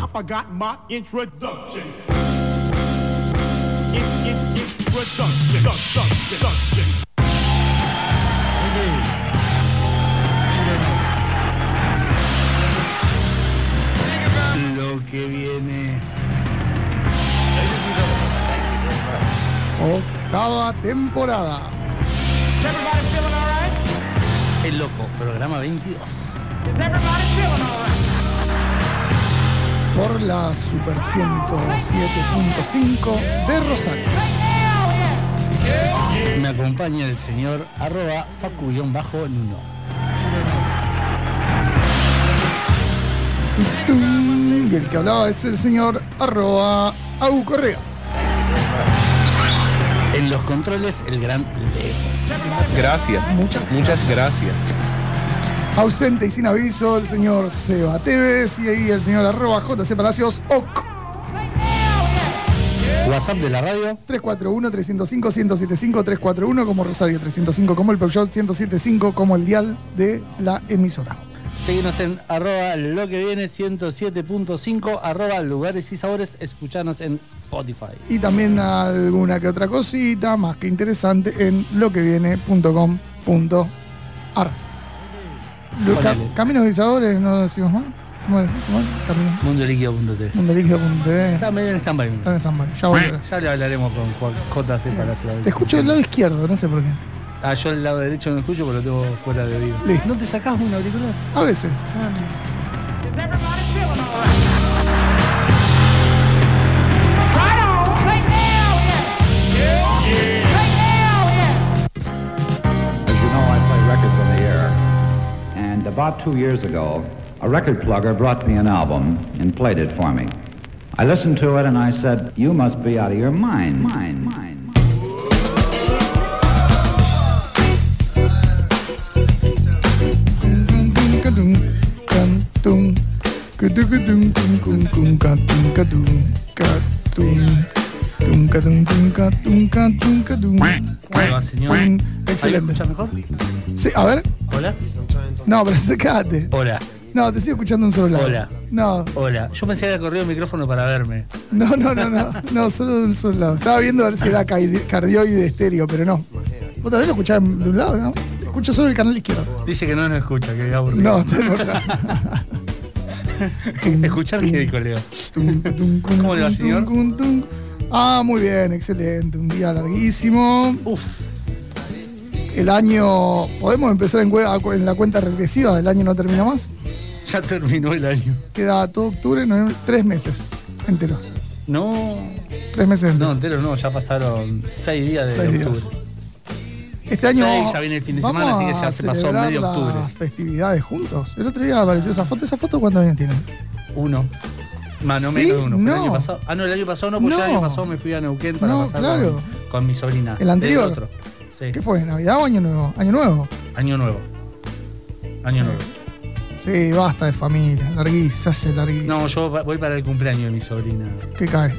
I forgot my introduction. In, in, introduction. Introduction. Introduction. Lo que viene. Octava temporada. Is everybody feeling all right? El loco, programa 22. Is everybody feeling all right? Por la Super 107.5 de Rosario. Me acompaña el señor arroba facu-nuno. Tum, Y el que hablaba es el señor arroba Au Correa. En los controles, el gran Leo. Gracias. Muchas Muchas gracias. Ausente y sin aviso, el señor Seba Tevez y ahí el señor arroba JC Palacios OC. WhatsApp de la radio. 341-305-1075, 341 como Rosario, 305 como el Peugeot, 1075 como el dial de la emisora. Síguenos en arroba lo que viene 107.5, arroba lugares y sabores. Escuchanos en Spotify. Y también alguna que otra cosita más que interesante en loqueviene.com.ar. Ca-. Caminos y sabores, no decimos más. ¿Cómo es? ¿Cómo es? Camino. Mundoliquido.t. Mundelíquido.tv. Está medio en stand-by. Está en stand-by, Ya. Ya le hablaremos con Juan JC Palacio. Te escucho del lado izquierdo, no sé por qué. Ah, yo el lado derecho no escucho, pero lo tengo fuera de oído. ¿No te sacás un auricular? A veces. Everybody about two years ago, a record plugger brought me an album and played it for me. I listened to it and I said, You must be out of your mind. Mind, mind. Tum, can, tum, cutucutum, cum, cum, cum, ca, tum, ca, tum, ca, tum, tum, ca, tum, tum, ca, tum, ca, tum, ca, tum. Ahí va, señor. Tum. ¿Ahí me Excelente. escucha mejor? Sí, a ver. Hola. No, pero acercate. Hola. No, te sigo escuchando en un solo lado. Hola. No, Hola. Yo pensé que había corrido el micrófono para verme. no, no, no, no. No, solo de un solo lado. Estaba viendo a ver si era cardioide estéreo, pero no. ¿Vos también lo escuchás de un lado, no? Escucho solo el canal izquierdo. Dice que no nos escucha, que aburrido. No, está en otra. Escuchar qué dijo Leo. ¿Cómo le va, señor? Ah, muy bien, excelente. Un día larguísimo. Uf. El año. ¿Podemos empezar en, la cuenta regresiva? ¿El año no termina más? Ya terminó el año. Queda todo octubre, noviembre, tres meses enteros. No. Tres meses No, enteros. entero no, ya pasaron seis días de Seis días. octubre. Este año. Seis, ya viene el fin de semana, así que ya se pasó medio octubre. las festividades juntos. El otro día apareció esa foto. ¿Esa foto cuántos años tiene? Uno. ¿Sí? menos de uno. Fue No. el año pasado. Ah, no, el año pasado no, porque No. el año pasado me fui a Neuquén para No, pasar claro. con, con mi sobrina. ¿El anterior? Otro. Sí. ¿Qué fue? ¿Navidad o Año Nuevo? ¿Año Nuevo? Año nuevo. Año nuevo. Sí, basta de familia. Larguísimo, se hace larguísimo. No, yo voy para el cumpleaños de mi sobrina. ¿Qué cae?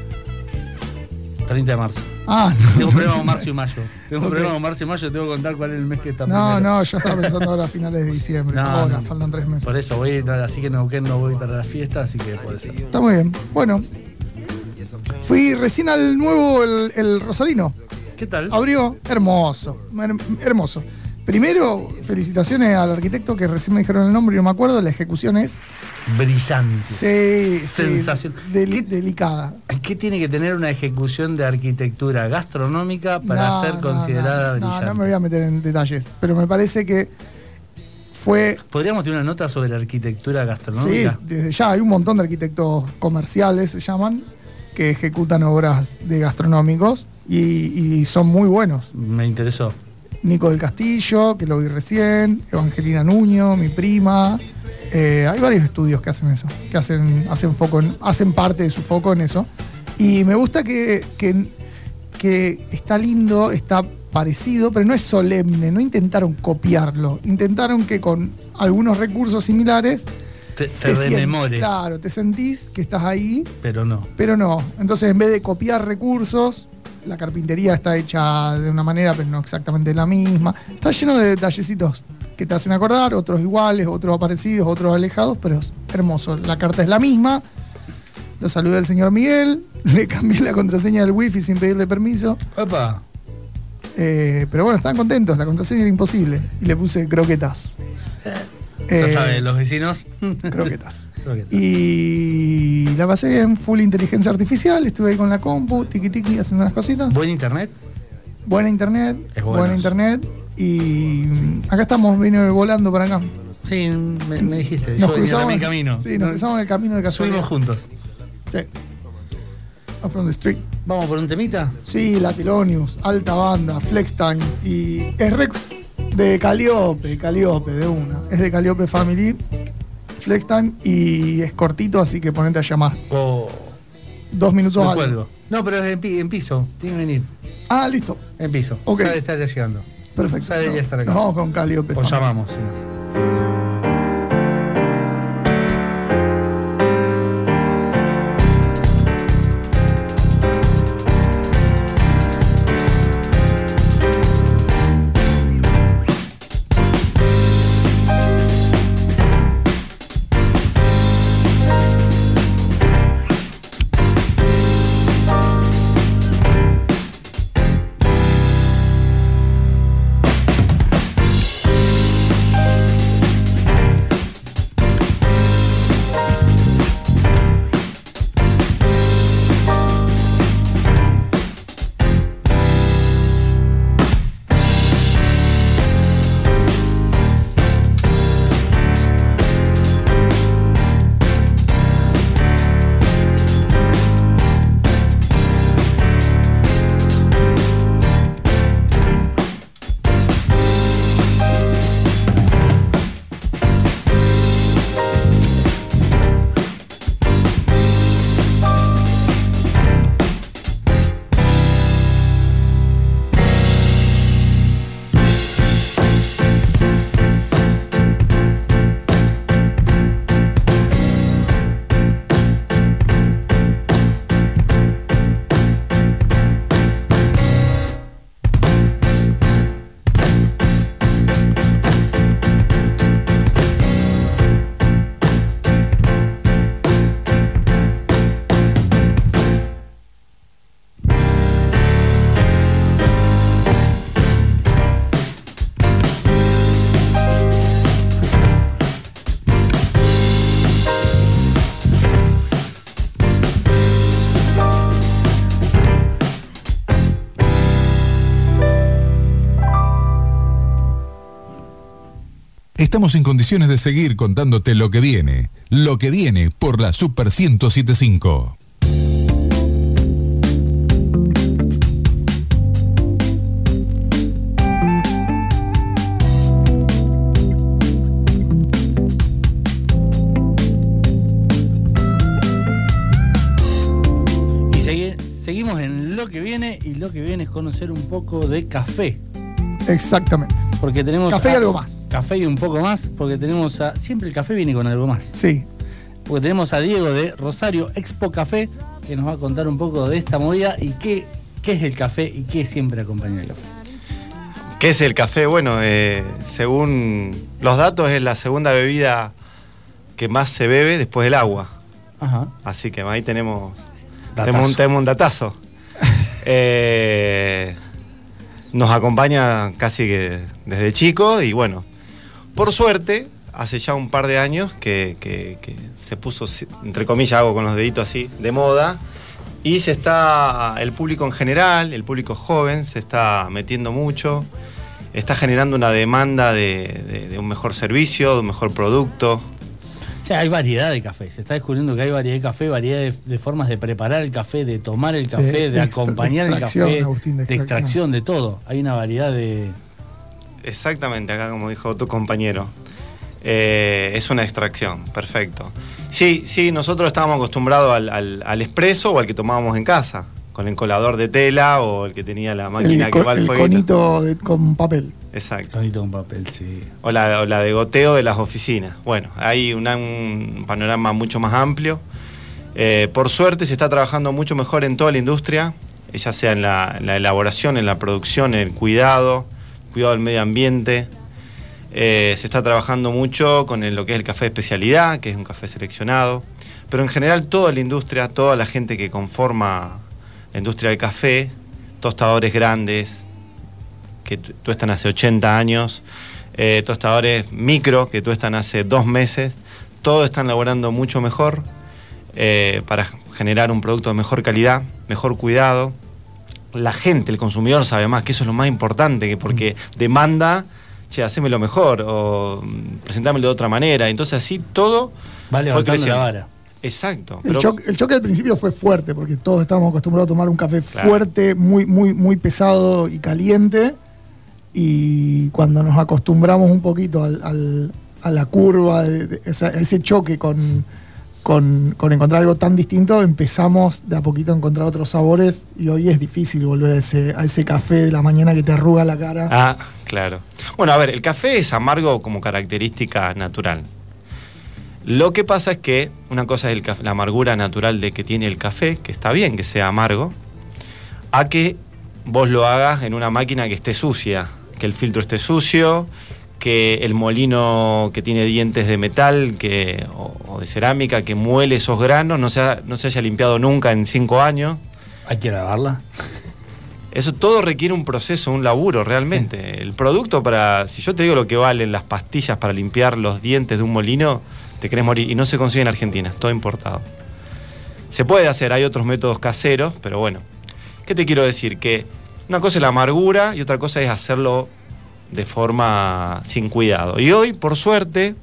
30 de marzo. Ah, Tengo un problema con marzo y mayo. Tengo un Ok. problema con marzo y mayo, tengo que contar cuál es el mes que está No, primero. no, yo estaba pensando ahora a finales de diciembre. No, ahora, no. faltan tres meses. Por eso voy, así que Neuquén no voy para la fiesta, así que puede ser. Está muy bien. Bueno. Fui recién al nuevo, el, el Rosarino. ¿Qué tal? Abrió. Hermoso. her- hermoso. Primero, felicitaciones al arquitecto que recién me dijeron el nombre y no me acuerdo. La ejecución es. Brillante. Sí, sí, Sensación. deli- ¿Qué- delicada. ¿Qué tiene que tener una ejecución de arquitectura gastronómica para No, ser no, considerada no, brillante? No, me voy a meter en detalles. Pero me parece que fue ¿Podríamos tener una nota sobre la arquitectura Sí, gastronómica? desde ya hay un montón de arquitectos comerciales, se llaman, que ejecutan obras de gastronómicos y, y son muy buenos. Me interesó. Nico del Castillo, que lo vi recién, Evangelina Nuño, mi prima. Eh, hay varios estudios que hacen eso, que hacen, hacen foco en- hacen parte de su foco en eso. Y me gusta que, que, que está lindo, está parecido, pero no es solemne, no intentaron copiarlo. Intentaron que con algunos recursos similares Te, te Claro, te sentís que estás ahí, pero no. pero no. Entonces, en vez de copiar recursos, la carpintería está hecha de una manera, pero no exactamente la misma. Está lleno de detallecitos que te hacen acordar, otros iguales, otros parecidos, otros alejados, pero es hermoso. La carta es la misma, Lo saludé al señor Miguel, le cambié la contraseña del wifi sin pedirle permiso. Opa. Eh, pero bueno, estaban contentos, la contraseña era imposible. Y le puse croquetas. Ya Eh, los vecinos. Croquetas. Croquetas. Y la pasé bien, full inteligencia artificial, estuve ahí con la compu, tiki tiki, haciendo unas cositas. ¿Buen internet? Buena internet, Es buena internet. Y acá estamos, vine volando para acá. Sí, me, me dijiste. Nos Yo cruzamos, mi camino. Sí, nos cruzamos en el camino de casualidad. Subimos juntos. Sí. From the street. ¿Vamos por un temita? Sí, Latilonius, alta banda, Flex Time. Y es rec- de Caliope, Caliope, de una. Es de Caliope Family, Flex Time, y es cortito, así que ponete a llamar. O Dos minutos me algo. No, pero es en, pi- en piso. Tiene que venir. Ah, listo. En piso. Ok. Ya estar llegando. Perfecto. Ya debería No, estar acá. nos vamos con Caliope O Family. llamamos. si Estamos en condiciones de seguir contándote lo que viene. Lo que viene por la Super 1075. Y segui- seguimos en lo que viene y lo que viene es conocer un poco de café. Exactamente. Porque tenemos. Café y algo más. Café y un poco más, porque tenemos a. Siempre el café viene con algo más. Sí. Porque tenemos a Diego de Rosario Expo Café, que nos va a contar un poco de esta movida y qué, qué es el café y qué siempre acompaña el café. ¿Qué es el café? Bueno, eh, según los datos es la segunda bebida que más se bebe después del agua. Ajá. Así que ahí tenemos, tenemos, un, tenemos un datazo. Eh, nos acompaña casi que desde chico y bueno, por suerte, hace ya un par de años que, que- que se puso, entre comillas, hago con los deditos así, de moda. Y se está, el público en general, el público joven, se está metiendo mucho, está generando una demanda de, de- de un mejor servicio, de un mejor producto. O sea, hay variedad de café. Se está descubriendo que hay variedad de café, variedad de, de formas de preparar el café, de tomar el café, de, acompañar de el extracción, café, Agustín, de extracción, de todo. Hay una variedad de. Exactamente, acá como dijo tu compañero. Eh, es una extracción, perfecto. Sí, sí, nosotros estábamos acostumbrados al, al, al expreso o al que tomábamos en casa, con el colador de tela o el que tenía la máquina El, que va al el fueguito. conito de- con papel. Exacto. Conito con papel, sí. O la, o la de goteo de las oficinas. Bueno, hay una- un panorama mucho más amplio. Eh, por suerte se está trabajando mucho mejor en toda la industria, ya sea en la, en la elaboración, en la producción, en el cuidado, cuidado medio ambiente. Eh, se está trabajando mucho con lo que es el café especialidad, que es un café seleccionado. Pero en general toda la industria, toda la gente que conforma la industria del café, tostadores grandes, que tu- tuestan hace 80 años, eh, tostadores micro, que tuestan hace dos meses, todos están laborando mucho mejor eh, para generar un producto de mejor calidad, mejor cuidado. La gente, el consumidor sabe más, que eso es lo más importante, que porque demanda, che, hacémelo mejor, o mm, presentámelo de otra manera. Entonces así todo fue la creciendo. vara. Exacto. El, pero- choque, el choque al principio fue fuerte, porque todos estábamos acostumbrados a tomar un café Claro. fuerte, muy, muy, muy pesado y caliente. Y cuando nos acostumbramos un poquito al- al- a la curva, de, de esa- a ese choque con, con, con encontrar algo tan distinto, empezamos de a poquito a encontrar otros sabores. Y hoy es difícil volver a ese, a ese café de la mañana que te arruga la cara. Ah, claro. Bueno, a ver, el café es amargo como característica natural. Lo que pasa es que una cosa es el la amargura natural de que tiene el café, que está bien que sea amargo, a que vos lo hagas en una máquina que esté sucia, que el filtro esté sucio, que el molino que tiene dientes de metal que, o, o de cerámica que muele esos granos no se, ha- no se haya limpiado nunca en cinco años. Hay que lavarla. Eso todo requiere un proceso, un laburo realmente. El producto para, si yo te digo lo que valen las pastillas para limpiar los dientes de un molino, te querés morir. Y no se consigue en Argentina, es todo importado. Se puede hacer, hay otros métodos caseros, pero bueno. ¿Qué te quiero decir? Que una cosa es la amargura y otra cosa es hacerlo de forma sin cuidado. Y hoy, por suerte,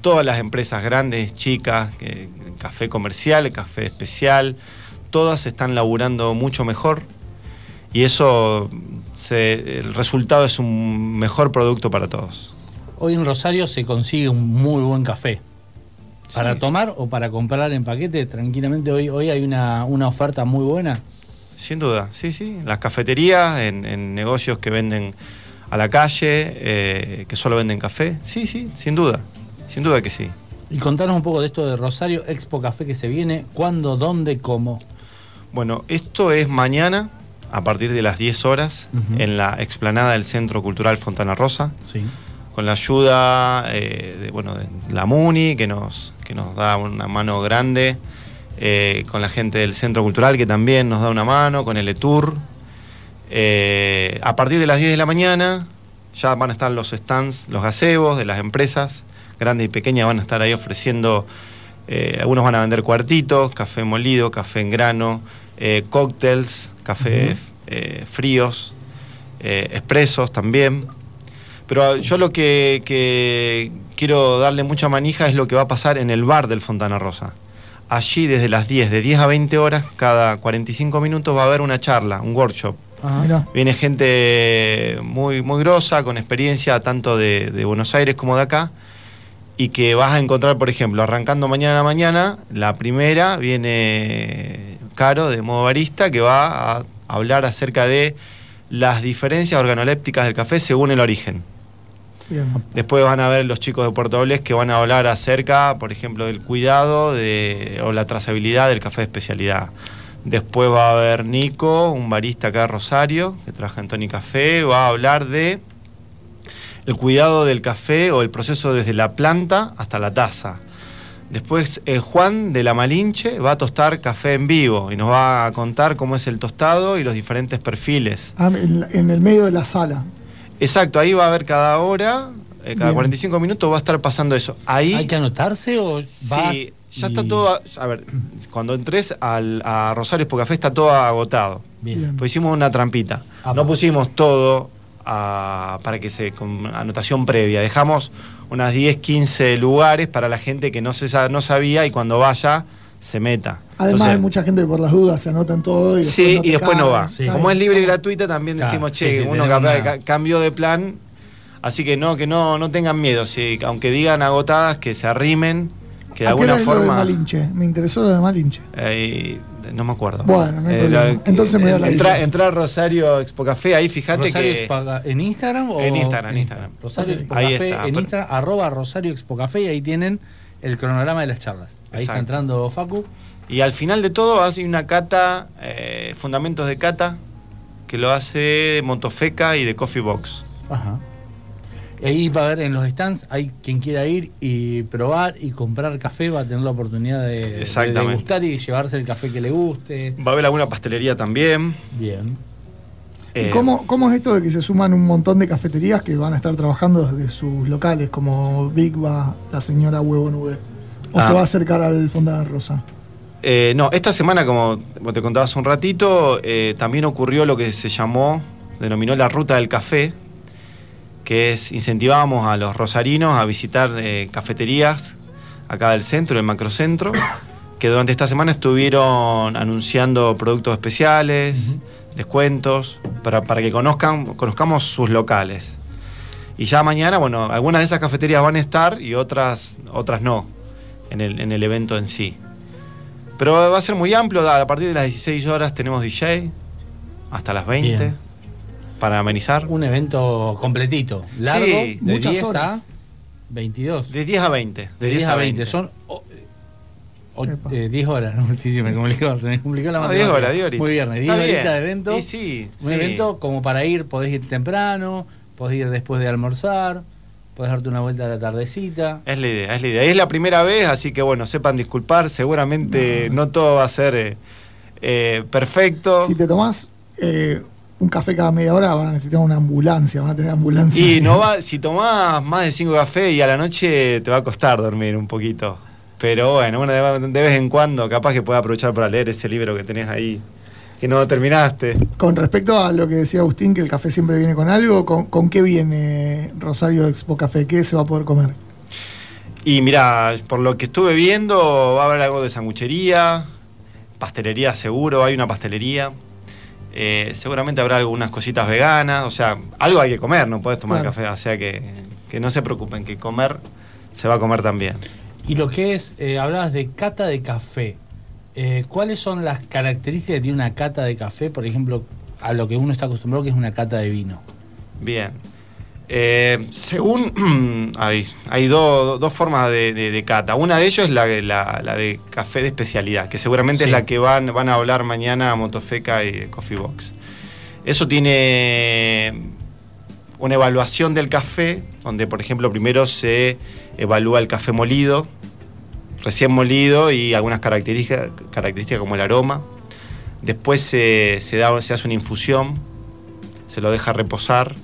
todas las empresas grandes, chicas, café comercial, café especial, todas están laburando mucho mejor y eso se- el resultado es un mejor producto para todos. Hoy en Rosario se consigue un muy buen café. Para Sí. tomar o para comprar en paquete, tranquilamente hoy, hoy hay una, una oferta muy buena. Sin duda, sí, sí. En las cafeterías, en, en negocios que venden a la calle, eh, que solo venden café. Sí, sí, sin duda. Sin duda que sí. Y contanos un poco de esto de Rosario Expo Café que se viene, cuándo, dónde, cómo. Bueno, esto es mañana, a partir de las 10 horas, en la explanada del Centro Cultural Fontana Rosa. Sí. con la ayuda eh, de, bueno, de la MUNI, que nos, que nos da una mano grande, eh, con la gente del Centro Cultural, que también nos da una mano, con el ETUR. Eh, a partir de las 10 de la mañana ya van a estar los stands, los gazebos de las empresas, grandes y pequeñas, van a estar ahí ofreciendo, eh, algunos van a vender cuartitos, café molido, café en grano, eh, cócteles, café fríos, expresos también. Pero yo lo que, que quiero darle mucha manija es lo que va a pasar en el bar del Fontana Rosa. Allí desde las 10, de 10 a 20 horas, cada 45 minutos va a haber una charla, un workshop. Ajá. Viene gente muy, muy grosa, con experiencia tanto de, de Buenos Aires como de acá, y que vas a encontrar, por ejemplo, arrancando mañana a la mañana, la primera viene Caro de modo barista, que va a hablar acerca de las diferencias organolépticas del café según el origen. Bien. Después van a ver los chicos de Puerto Doblez que van a hablar acerca, por ejemplo, del cuidado de, o la trazabilidad del café de especialidad. Después va a haber Nico, un barista acá de Rosario, que trabaja en Tony Café, va a hablar de el cuidado del café o el proceso desde la planta hasta la taza. Después eh, Juan de la Malinche va a tostar café en vivo y nos va a contar cómo es el tostado y los diferentes perfiles. Ah, en, en el medio de la sala. Exacto, ahí va a haber cada hora, eh, cada Bien. 45 minutos va a estar pasando eso. Ahí ¿Hay que anotarse o vas? sí, ya y- está todo, a ver, cuando entres al, a Rosario Expo Café está todo agotado. Bien. Pues hicimos una trampita. Ah, no pusimos todo para que se con anotación previa. Dejamos unas 10, 15 lugares para la gente que no se no sabía y cuando vaya se meta. Además Entonces, hay mucha gente que por las dudas se anotan todo y después Sí, no te y después no va. Sí. Como es libre y gratuita, también Claro, decimos, che, sí, uno una- ca- cambió de plan. Así que no, que no, no tengan miedo. Sí, aunque digan agotadas, que se arrimen, que de ¿A qué hora alguna es lo de forma. Malinche? Me interesó lo de Malinche. Eh, no me acuerdo. Bueno, no hay Eh, problema. Entonces me voy a la entra, entra a Rosario Expo Café, ahí fíjate Rosario que. Expo- ¿En Instagram o En Instagram, en Instagram. Rosario. Expo Ahí Café está, en pero- Instagram, arroba Rosario Expo Café y ahí tienen el cronograma de las charlas. Ahí está entrando Facu. Y al final de todo hace una cata, eh, fundamentos de cata, que lo hace Montofeca y de Coffee Box. Ajá. Ahí va a haber en los stands, hay quien quiera ir y probar y comprar café, va a tener la oportunidad de, de degustar y llevarse el café que le guste. Va a haber alguna pastelería también. Bien. ¿Y cómo, cómo es esto de que se suman un montón de cafeterías que van a estar trabajando desde sus locales, como Big Va, la señora Huevo Nube? ¿O Ah. se va a acercar al Fontana Rosa? Eh, no, esta semana, como como te contaba hace un ratito, eh, también ocurrió lo que se llamó, denominó la ruta del café, que es incentivábamos a los rosarinos a visitar eh, cafeterías acá del centro, del macrocentro, que durante esta semana estuvieron anunciando productos especiales, descuentos, para, para que conozcan, conozcamos sus locales. Y ya mañana, bueno, algunas de esas cafeterías van a estar y otras, otras no, en el, en el evento en sí. Pero va a ser muy amplio, a partir de las 16 horas tenemos DJ, hasta las 20, Bien. Para amenizar. Un evento completito, largo, Sí, de muchas 10 a horas. 22. De 10 a 20. De 10 a 20. Son o- o- Epa. eh, 10 horas. ¿no? Sí, sí, me complicó, se me complicó la No, matemática. 10 horas, 10 horitas. Muy viernes, 10 Está bien. horitas de evento. Y sí, un sí. evento como para ir, podés ir temprano, podés ir después de almorzar, podés darte una vuelta a la tardecita. Es la idea, es la idea. Es la primera vez, así que bueno, sepan disculpar. Seguramente no, todo va a ser eh, eh, perfecto. Si te tomás eh, un café cada media hora, van a necesitar una ambulancia, van a tener ambulancia. Y no va, si tomás más de 5 cafés y a la noche te va a costar dormir un poquito. Pero bueno, bueno, de, de vez en cuando capaz que pueda aprovechar para leer ese libro que tenés ahí, que no terminaste. Con respecto a lo que decía Agustín, que el café siempre viene con algo, ¿con, con qué viene Rosario Expo Café? ¿Qué se va a poder comer? Y mira, por lo que estuve viendo, va a haber algo de sanguchería, pastelería seguro, hay una pastelería. Eh, seguramente habrá algunas cositas veganas, o sea, algo hay que comer, no puedes tomar Claro. café, o sea que, que no se preocupen, que comer se va a comer también. Y lo que es, eh, hablabas de cata de café. Eh, ¿Cuáles son las características que tiene una cata de café? Por ejemplo, a lo que uno está acostumbrado, que es una cata de vino. Bien. Eh, según hay, hay do- dos formas de, de- de cata. Una de ellos es la, la- la de café de especialidad, que seguramente Sí. es la que van, van a hablar mañana Motofeca y Coffee Box. Eso tiene una evaluación del café, donde por ejemplo primero se evalúa el café molido, recién molido y algunas características, características como el aroma. Después se, se da, se hace una infusión, se lo deja reposar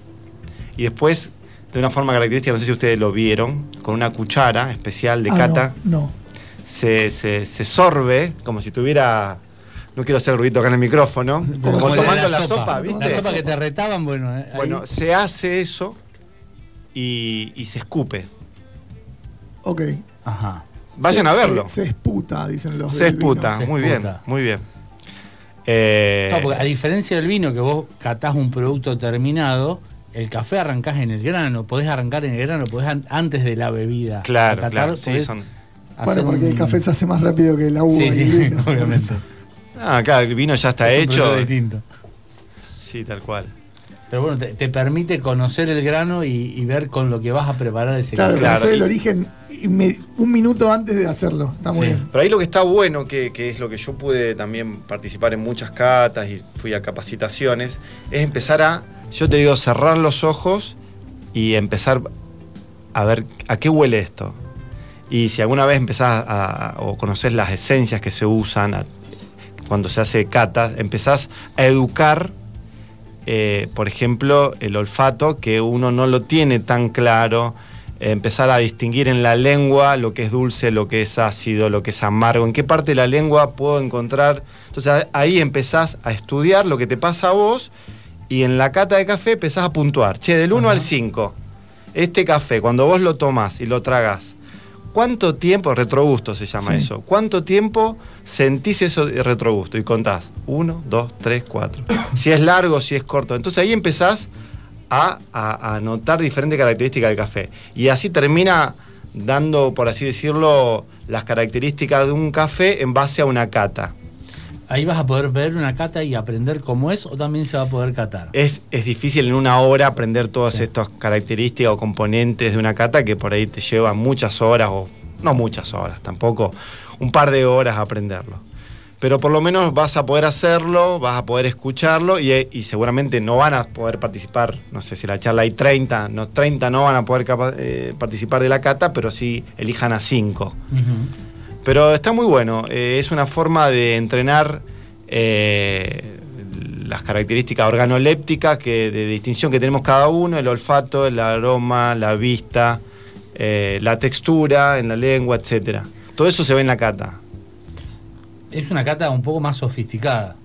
y después, de una forma característica, no sé si ustedes lo vieron, con una cuchara especial de Ah, cata, No, no. se, se- se sorbe como si tuviera, no quiero hacer ruido acá en el micrófono, como, tomando la, sopa, ¿viste? La sopa que te retaban, bueno. eh, ahí- Bueno, se hace eso y, y se escupe. Ok. Ajá. Vayan Se- a verlo. Se, se esputa, dicen los Se esputa, Se muy esputa. bien, muy bien. Eh, Claro, porque a diferencia del vino, que vos catás un producto terminado, el café arrancás en el grano. Podés arrancar en el grano, podés an- antes de la bebida. claro, claro, sí, son- Bueno, porque un- el café se hace más rápido que la uva Sí, y sí, el vino. obviamente. Ah, claro, el vino ya está Es un hecho. proceso distinto. Sí, tal cual. Pero bueno, te, te permite conocer el grano y, y ver con lo que vas a preparar ese Claro. Claro, conocer el origen un minuto antes de hacerlo. Está muy Sí. bien. Pero ahí lo que está bueno, que, que es lo que yo pude también participar en muchas catas y fui a capacitaciones, es empezar a, yo te digo, cerrar los ojos y empezar a ver a qué huele esto. Y si alguna vez empezás a, o conoces las esencias que se usan cuando se hace catas, empezás a educar, eh, por ejemplo, el olfato, que uno no lo tiene tan claro, empezar a distinguir en la lengua lo que es dulce, lo que es ácido, lo que es amargo, en qué parte de la lengua puedo encontrar. Entonces ahí empezás a estudiar lo que te pasa a vos y en la cata de café empezás a puntuar. Che, del 1 al 5, este café, cuando vos lo tomás y lo tragas, ¿cuánto tiempo, retrogusto se llama Sí. eso, cuánto tiempo sentís eso de retrogusto? Y contás, 1, 2, 3, 4. Si es largo, si es corto. Entonces ahí empezás a, a- a notar diferentes características del café. Y así termina dando, por así decirlo, las características de un café en base a una cata. Ahí vas a poder ver una cata y aprender cómo es o también se va a poder catar. Es, es difícil en una hora aprender todas Sí. estas características o componentes de una cata que por ahí te lleva muchas horas, o no muchas horas tampoco, un par de horas aprenderlo. pero por lo menos vas a poder hacerlo, vas a poder escucharlo y, y seguramente no van a poder participar, no sé si la charla hay 30, no, 30 no van a poder eh, participar de la cata, pero sí elijan a 5. Ujú. Pero está muy bueno, eh, es una forma de entrenar eh, las características organolépticas que, de distinción que tenemos cada uno, el olfato, el aroma, la vista, eh, la textura en la lengua, etcétera. Todo eso se ve en la cata. Es una cata un poco más sofisticada,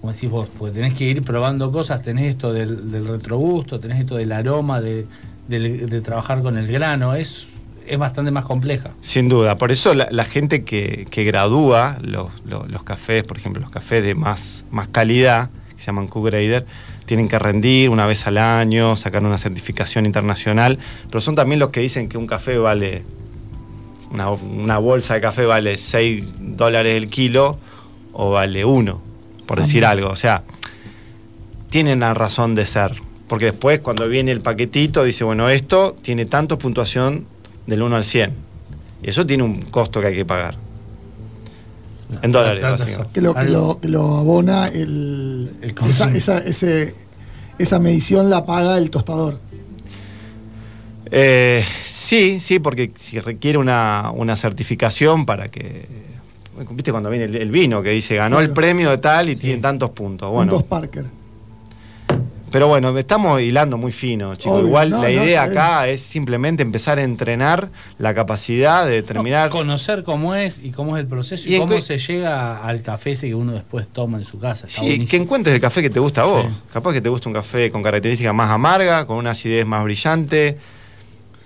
como decís vos, porque tenés que ir probando cosas, tenés esto del, del retrogusto, tenés esto del aroma, de, de trabajar con el grano, es, es bastante más compleja. Sin duda, por eso la, la gente que, que gradúa los, los- los cafés, por ejemplo, los cafés de más, más calidad, que se llaman Q-Grader, tienen que rendir una vez al año, sacar una certificación internacional, pero son también los que dicen que un café vale, una, una bolsa de café vale 6 dólares el kilo o vale 1, por decir algo. O sea, tienen la razón de ser. Porque después, cuando viene el paquetito, dice, bueno, esto tiene tanto puntuación del 1 al 100. Y eso tiene un costo que hay que pagar. En dólares, básicamente. Que lo, que lo, que lo abona el, El esa, esa, ese- esa medición la paga el tostador. Eh, sí, sí, porque si requiere una, una certificación para que. ¿Viste cuando viene el, el vino que dice ganó el premio de tal y Sí. tiene tantos puntos? Un Bueno, dos Parker. Pero bueno, estamos hilando muy fino, chicos. Obvio, Igual no, la idea acá es simplemente empezar a entrenar la capacidad de determinar. No, conocer cómo es y cómo es el proceso y, cómo se llega al café ese que uno después toma en su casa. Está Sí, que encuentres el café que te gusta a vos. Sí. Capaz que te gusta un café con características más amarga, con una acidez más brillante.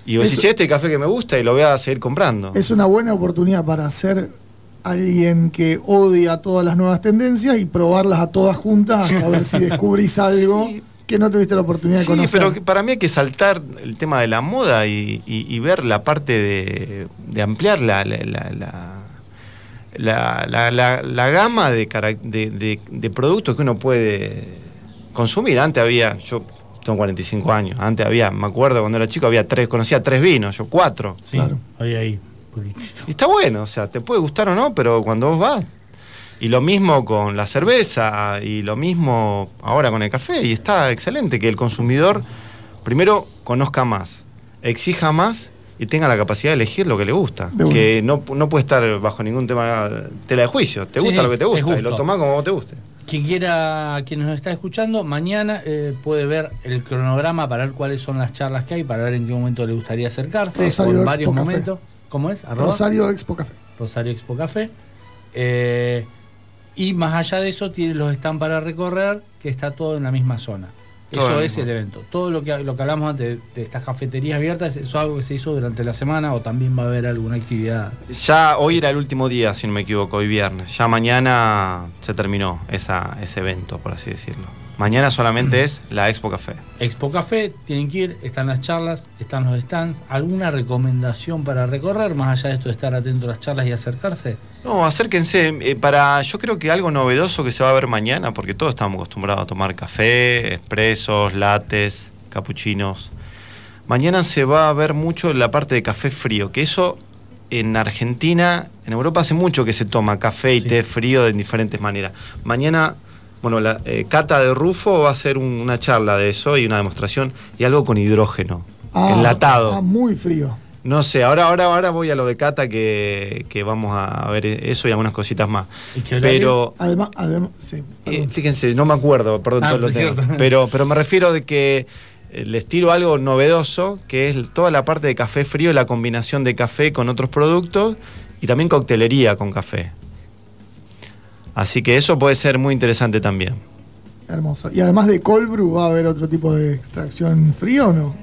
Y vos decís, "Che, este es el café que me gusta y lo voy a seguir comprando. Es una buena oportunidad para ser alguien que odia todas las nuevas tendencias y probarlas a todas juntas a ver si descubrís algo Sí. Que no tuviste la oportunidad de Sí, conocer. pero que para mí hay que saltar el tema de la moda y, y- y ver la parte de, de ampliar la, la, la- la- la- la- la- la gama de, de, de- de productos que uno puede consumir. Antes había, yo tengo 45 años, antes había, me acuerdo cuando era chico, había tres, conocía tres vinos, yo cuatro. Sí, Claro. hoy ahí. poquitito. Y está bueno, o sea, te puede gustar o no, pero cuando vos vas. Y lo mismo con la cerveza, y lo mismo ahora con el café, y está excelente que el consumidor primero conozca más, exija más y tenga la capacidad de elegir lo que le gusta. Que no, no puede estar bajo ningún tema tela de juicio. Te Sí, gusta lo que te gusta, y lo tomás como vos te guste. Quien quiera, quien nos está escuchando, mañana eh, puede ver el cronograma para ver cuáles son las charlas que hay, para ver en qué momento le gustaría acercarse, Rosario o en Expo varios Café. momentos. ¿Cómo es? Arroba Rosario Expo Café. Rosario Expo Café. Eh, y más allá de eso, tiene los están para recorrer, que está todo en la misma zona. Todo Eso el es el evento. Todo lo que, lo que hablamos antes de, de estas cafeterías abiertas, eso es algo que se hizo durante la semana o también va a haber alguna actividad. Ya hoy era el último día, si no me equivoco, hoy viernes. Ya mañana se terminó esa, ese evento, por así decirlo. Mañana solamente es la Expo Café. Expo Café, tienen que ir, están las charlas, están los stands. ¿Alguna recomendación para recorrer, más allá de esto de estar atento a las charlas y acercarse? No, acérquense. eh, para, yo creo que algo novedoso que se va a ver mañana, porque todos estamos acostumbrados a tomar café, expresos, lates, capuchinos. Mañana se va a ver mucho la parte de café frío, que eso en Argentina, en Europa hace mucho que se toma café y Sí. té frío de diferentes maneras. Mañana, bueno, la eh, Cata de Rufo va a hacer un- una charla de eso y una demostración y algo con hidrógeno, Ah, enlatado. ah, muy frío. No sé, ahora, ahora, ahora voy a lo de Cata que, que vamos a ver eso y algunas cositas más. ¿Y? Pero Además, además sí, eh, fíjense, no me acuerdo, perdón, Ah, todo lo es tengo. cierto. pero, pero me refiero de que eh, les tiro algo novedoso, que es toda la parte de café frío, la combinación de café con otros productos y también coctelería con café. Así que eso puede ser muy interesante también. hermoso. Y además de cold brew, ¿va a haber otro tipo de extracción fría o no?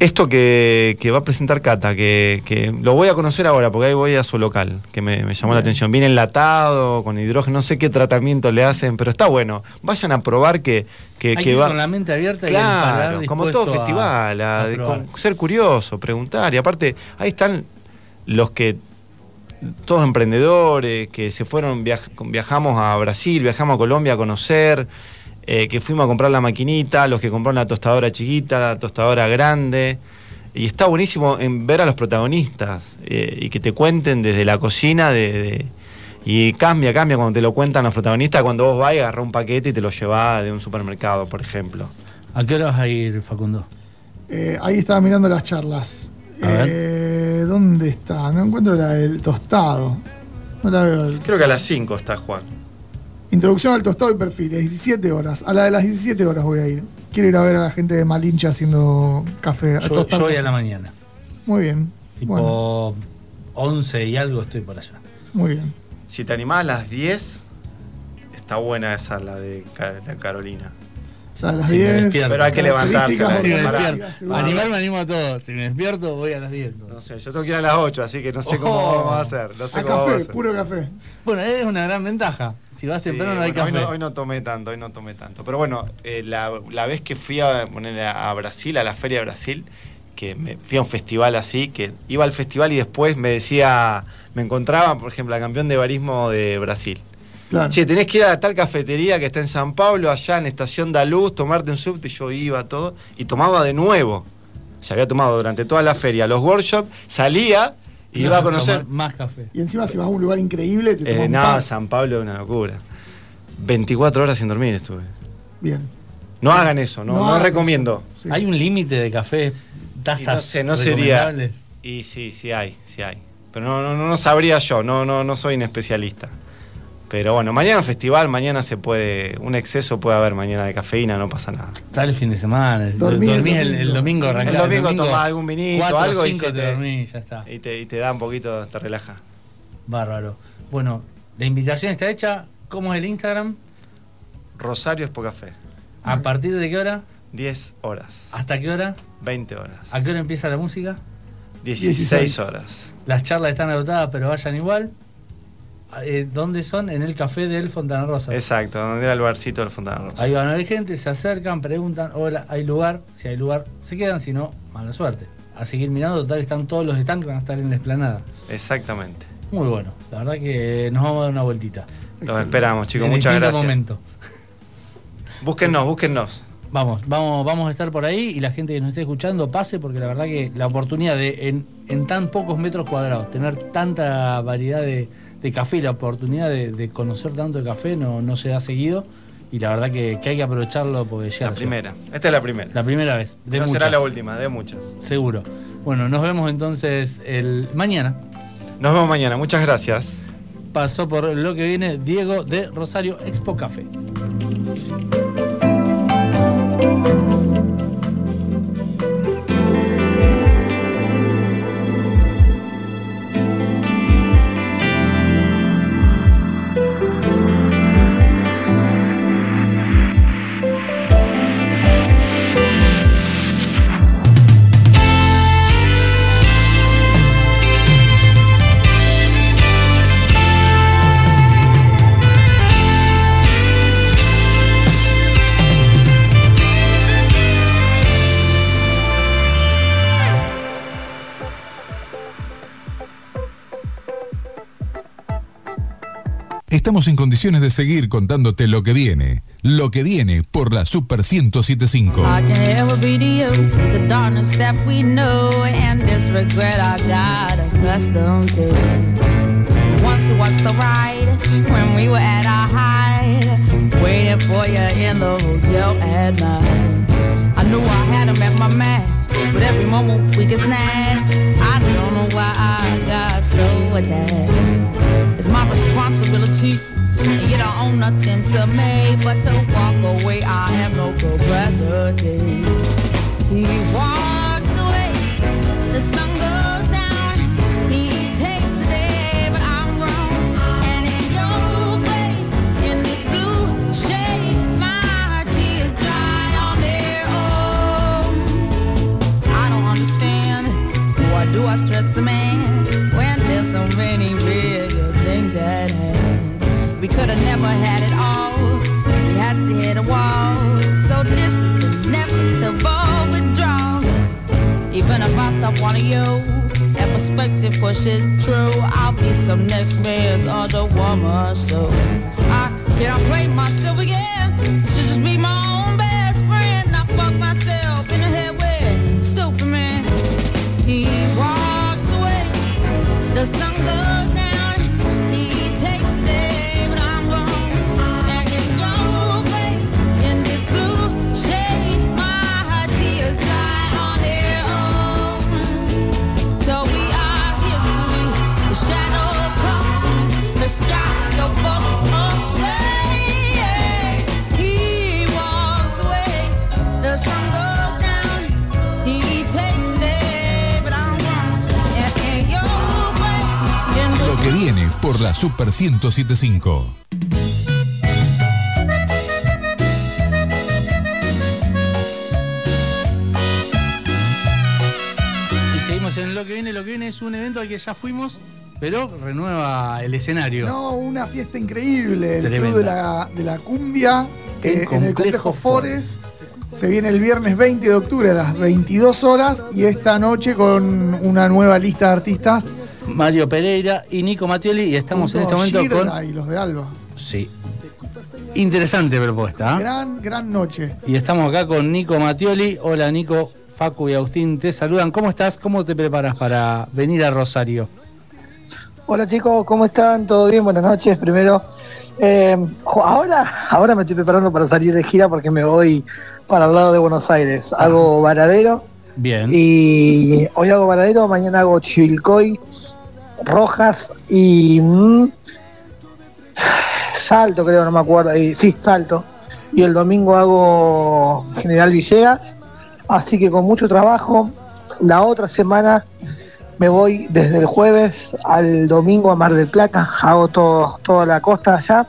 Esto que, que va a presentar Cata, que, que lo voy a conocer ahora, porque ahí voy a su local, que me, me llamó la atención. Viene enlatado, con hidrógeno, no sé qué tratamiento le hacen, pero está bueno. Vayan a probar que, que, Hay que que va. con la mente abierta y Claro, como todo a- festival, a- a de- probar. con- ser curioso, preguntar. Y aparte, ahí están los que, todos emprendedores, que se fueron, viaj- viajamos a Brasil, viajamos a Colombia a conocer, eh, que fuimos a comprar la maquinita, los que compraron la tostadora chiquita, la tostadora grande. Y está buenísimo en ver a los protagonistas eh, y que te cuenten desde la cocina de, de- Y cambia, cambia cuando te lo cuentan los protagonistas, cuando vos vas y agarrás un paquete y te lo llevás de un supermercado, por ejemplo. ¿A qué hora vas a ir, Facundo? Eh, ahí estaba mirando las charlas. A ver. Eh, ¿Dónde está? No encuentro la del tostado. No la veo. Creo que a las 5 está Juan. Introducción al tostado y perfiles, 17 horas. A la de las 17 horas voy a ir. Quiero ir a ver a la gente de Malinche haciendo café. a Yo, yo voy a la mañana. Muy bien. Tipo Bueno, 11 y algo estoy por allá. muy bien. Si te animás a las 10, está buena esa, la de Carolina. Ya a las Sí, me 10. despierto. Pero hay que levantarse, Si me despierto. seguro. Animarme animo a todo. Si me despierto, voy a las 10. No sé, yo tengo que ir a las 8, así que no sé cómo Oh. vamos a hacer. No sé A cómo vamos a café, hacer. puro café. Bueno, es una gran ventaja. Si vas Sí, temprano no hay bueno, café. Hoy no, hoy no tomé tanto, hoy no tomé tanto. Pero bueno, eh, la, la vez que fui a, poner a Brasil, a la Feria de Brasil, que me fui a un festival así, que iba al festival y después me decía, me encontraba, por ejemplo, la campeón de barismo de Brasil. Claro. Che, tenés que ir a tal cafetería que está en San Pablo, allá en Estación da Luz, tomarte un subte, y yo iba todo, y tomaba de nuevo. Se había tomado durante toda la feria los workshops, salía y iba a conocer. Más café. Y encima, si vas a un lugar increíble, te Eh, tomas un no, par. San Pablo es una locura. 24 horas sin dormir estuve. Bien. No hagan eso, no, recomiendo. eso. Sí. ¿Hay un límite de café? Y ¿Tazas? no sé, no sería. Y sí, sí hay, sí hay. Pero no, no, no, no sabría yo, no, no, no soy un especialista. Pero bueno, mañana festival, mañana se puede, un exceso puede haber mañana de cafeína, no pasa nada. Sale el fin de semana. Dormí el dormís el, el domingo domingo. El domingo tomás algún vinito, cuatro, algo y cinco te, te- dormís, ya está. Y te, y te da un poquito, te relaja. Bárbaro. Bueno, la invitación está hecha. ¿Cómo es el Instagram? Rosario es Café. ¿A partir de qué hora? 10 horas, ¿Hasta qué hora? 20 horas, ¿A qué hora empieza la música? 16, 16 horas. Las charlas están agotadas, pero vayan igual. Eh, ¿Dónde son? En el café del Fontana Rosa. Exacto, donde era el barcito del Fontana Rosa. Ahí van a ver gente, se acercan, preguntan, hola, ¿hay lugar? Si hay lugar, se quedan, si no, mala suerte. A seguir mirando, total, están todos los stands que van a estar en la explanada. Exactamente. Muy bueno, la verdad que nos vamos a dar una vueltita. Los Excelente. esperamos, chicos. En Muchas gracias. momento. Búsquennos, búsquennos. Vamos, vamos, vamos a estar por ahí y la gente que nos esté escuchando pase porque la verdad que la oportunidad de en, en tan pocos metros cuadrados tener tanta variedad de, de café la oportunidad de, de conocer tanto de café no, no se da seguido y la verdad que, que hay que aprovecharlo porque ya La primera. Esta es la primera. La primera vez. De no muchas, será la última, de muchas. Seguro. Bueno, nos vemos entonces el mañana. Nos vemos mañana. Muchas gracias. Pasó por lo que viene Diego de Rosario Expo Café. Estamos en condiciones de seguir contándote lo que viene. Lo que viene por la Super 1075. I can ever be to you. It's the darkness that we know and this regret I got accustomed to. Once was the ride when we were at our height, waiting for you in the hotel at night. I knew I had him at my match, but every moment we get snatched. I don't know why I got so attached. It's my responsibility. You don't own nothing to me but to walk away. I have no capacity. He walks away, the sun goes down. He takes the day, but I'm wrong. And in your way, in this blue shade, my tears dry on their own. I don't understand. Why do I stress the man never had it all. We had to hit a wall. So this is inevitable withdrawal. Even if I stop wanting you, that perspective pushes true. I'll be some next man's other woman. So I cannot play myself again. Should just be my own best friend. I fuck myself in the head with stupid man. He walks away. The sun goes por la Super 1075. Y seguimos en lo que viene. Lo que viene es un evento al que ya fuimos, pero renueva el escenario. No, una fiesta increíble. El Tremenda. club de la, de la cumbia El eh, en el complejo complejo Forest. Se viene el viernes 20 de octubre a las 22 horas y esta noche con una nueva lista de artistas. Mario Pereira y Nico Mattioli. Y estamos en este momento con. Y los de Alba. Sí. Interesante propuesta. ¿eh? Gran, gran noche. Y estamos acá con Nico Mattioli. Hola Nico, Facu y Agustín te saludan. ¿Cómo estás? ¿Cómo te preparas para venir a Rosario? Hola chicos, ¿cómo están? ¿Todo bien? Buenas noches. Primero, eh, ahora, ahora me estoy preparando para salir de gira porque me voy para el lado de Buenos Aires. Hago Varadero Bien. y hoy hago Varadero, mañana hago Chivilcoy, Rojas y mm, Salto, creo, no me acuerdo. Y, sí, Salto. Y el domingo hago General Villegas. Así que con mucho trabajo. La otra semana me voy desde el jueves al domingo a Mar del Plata, hago todo, toda la costa allá.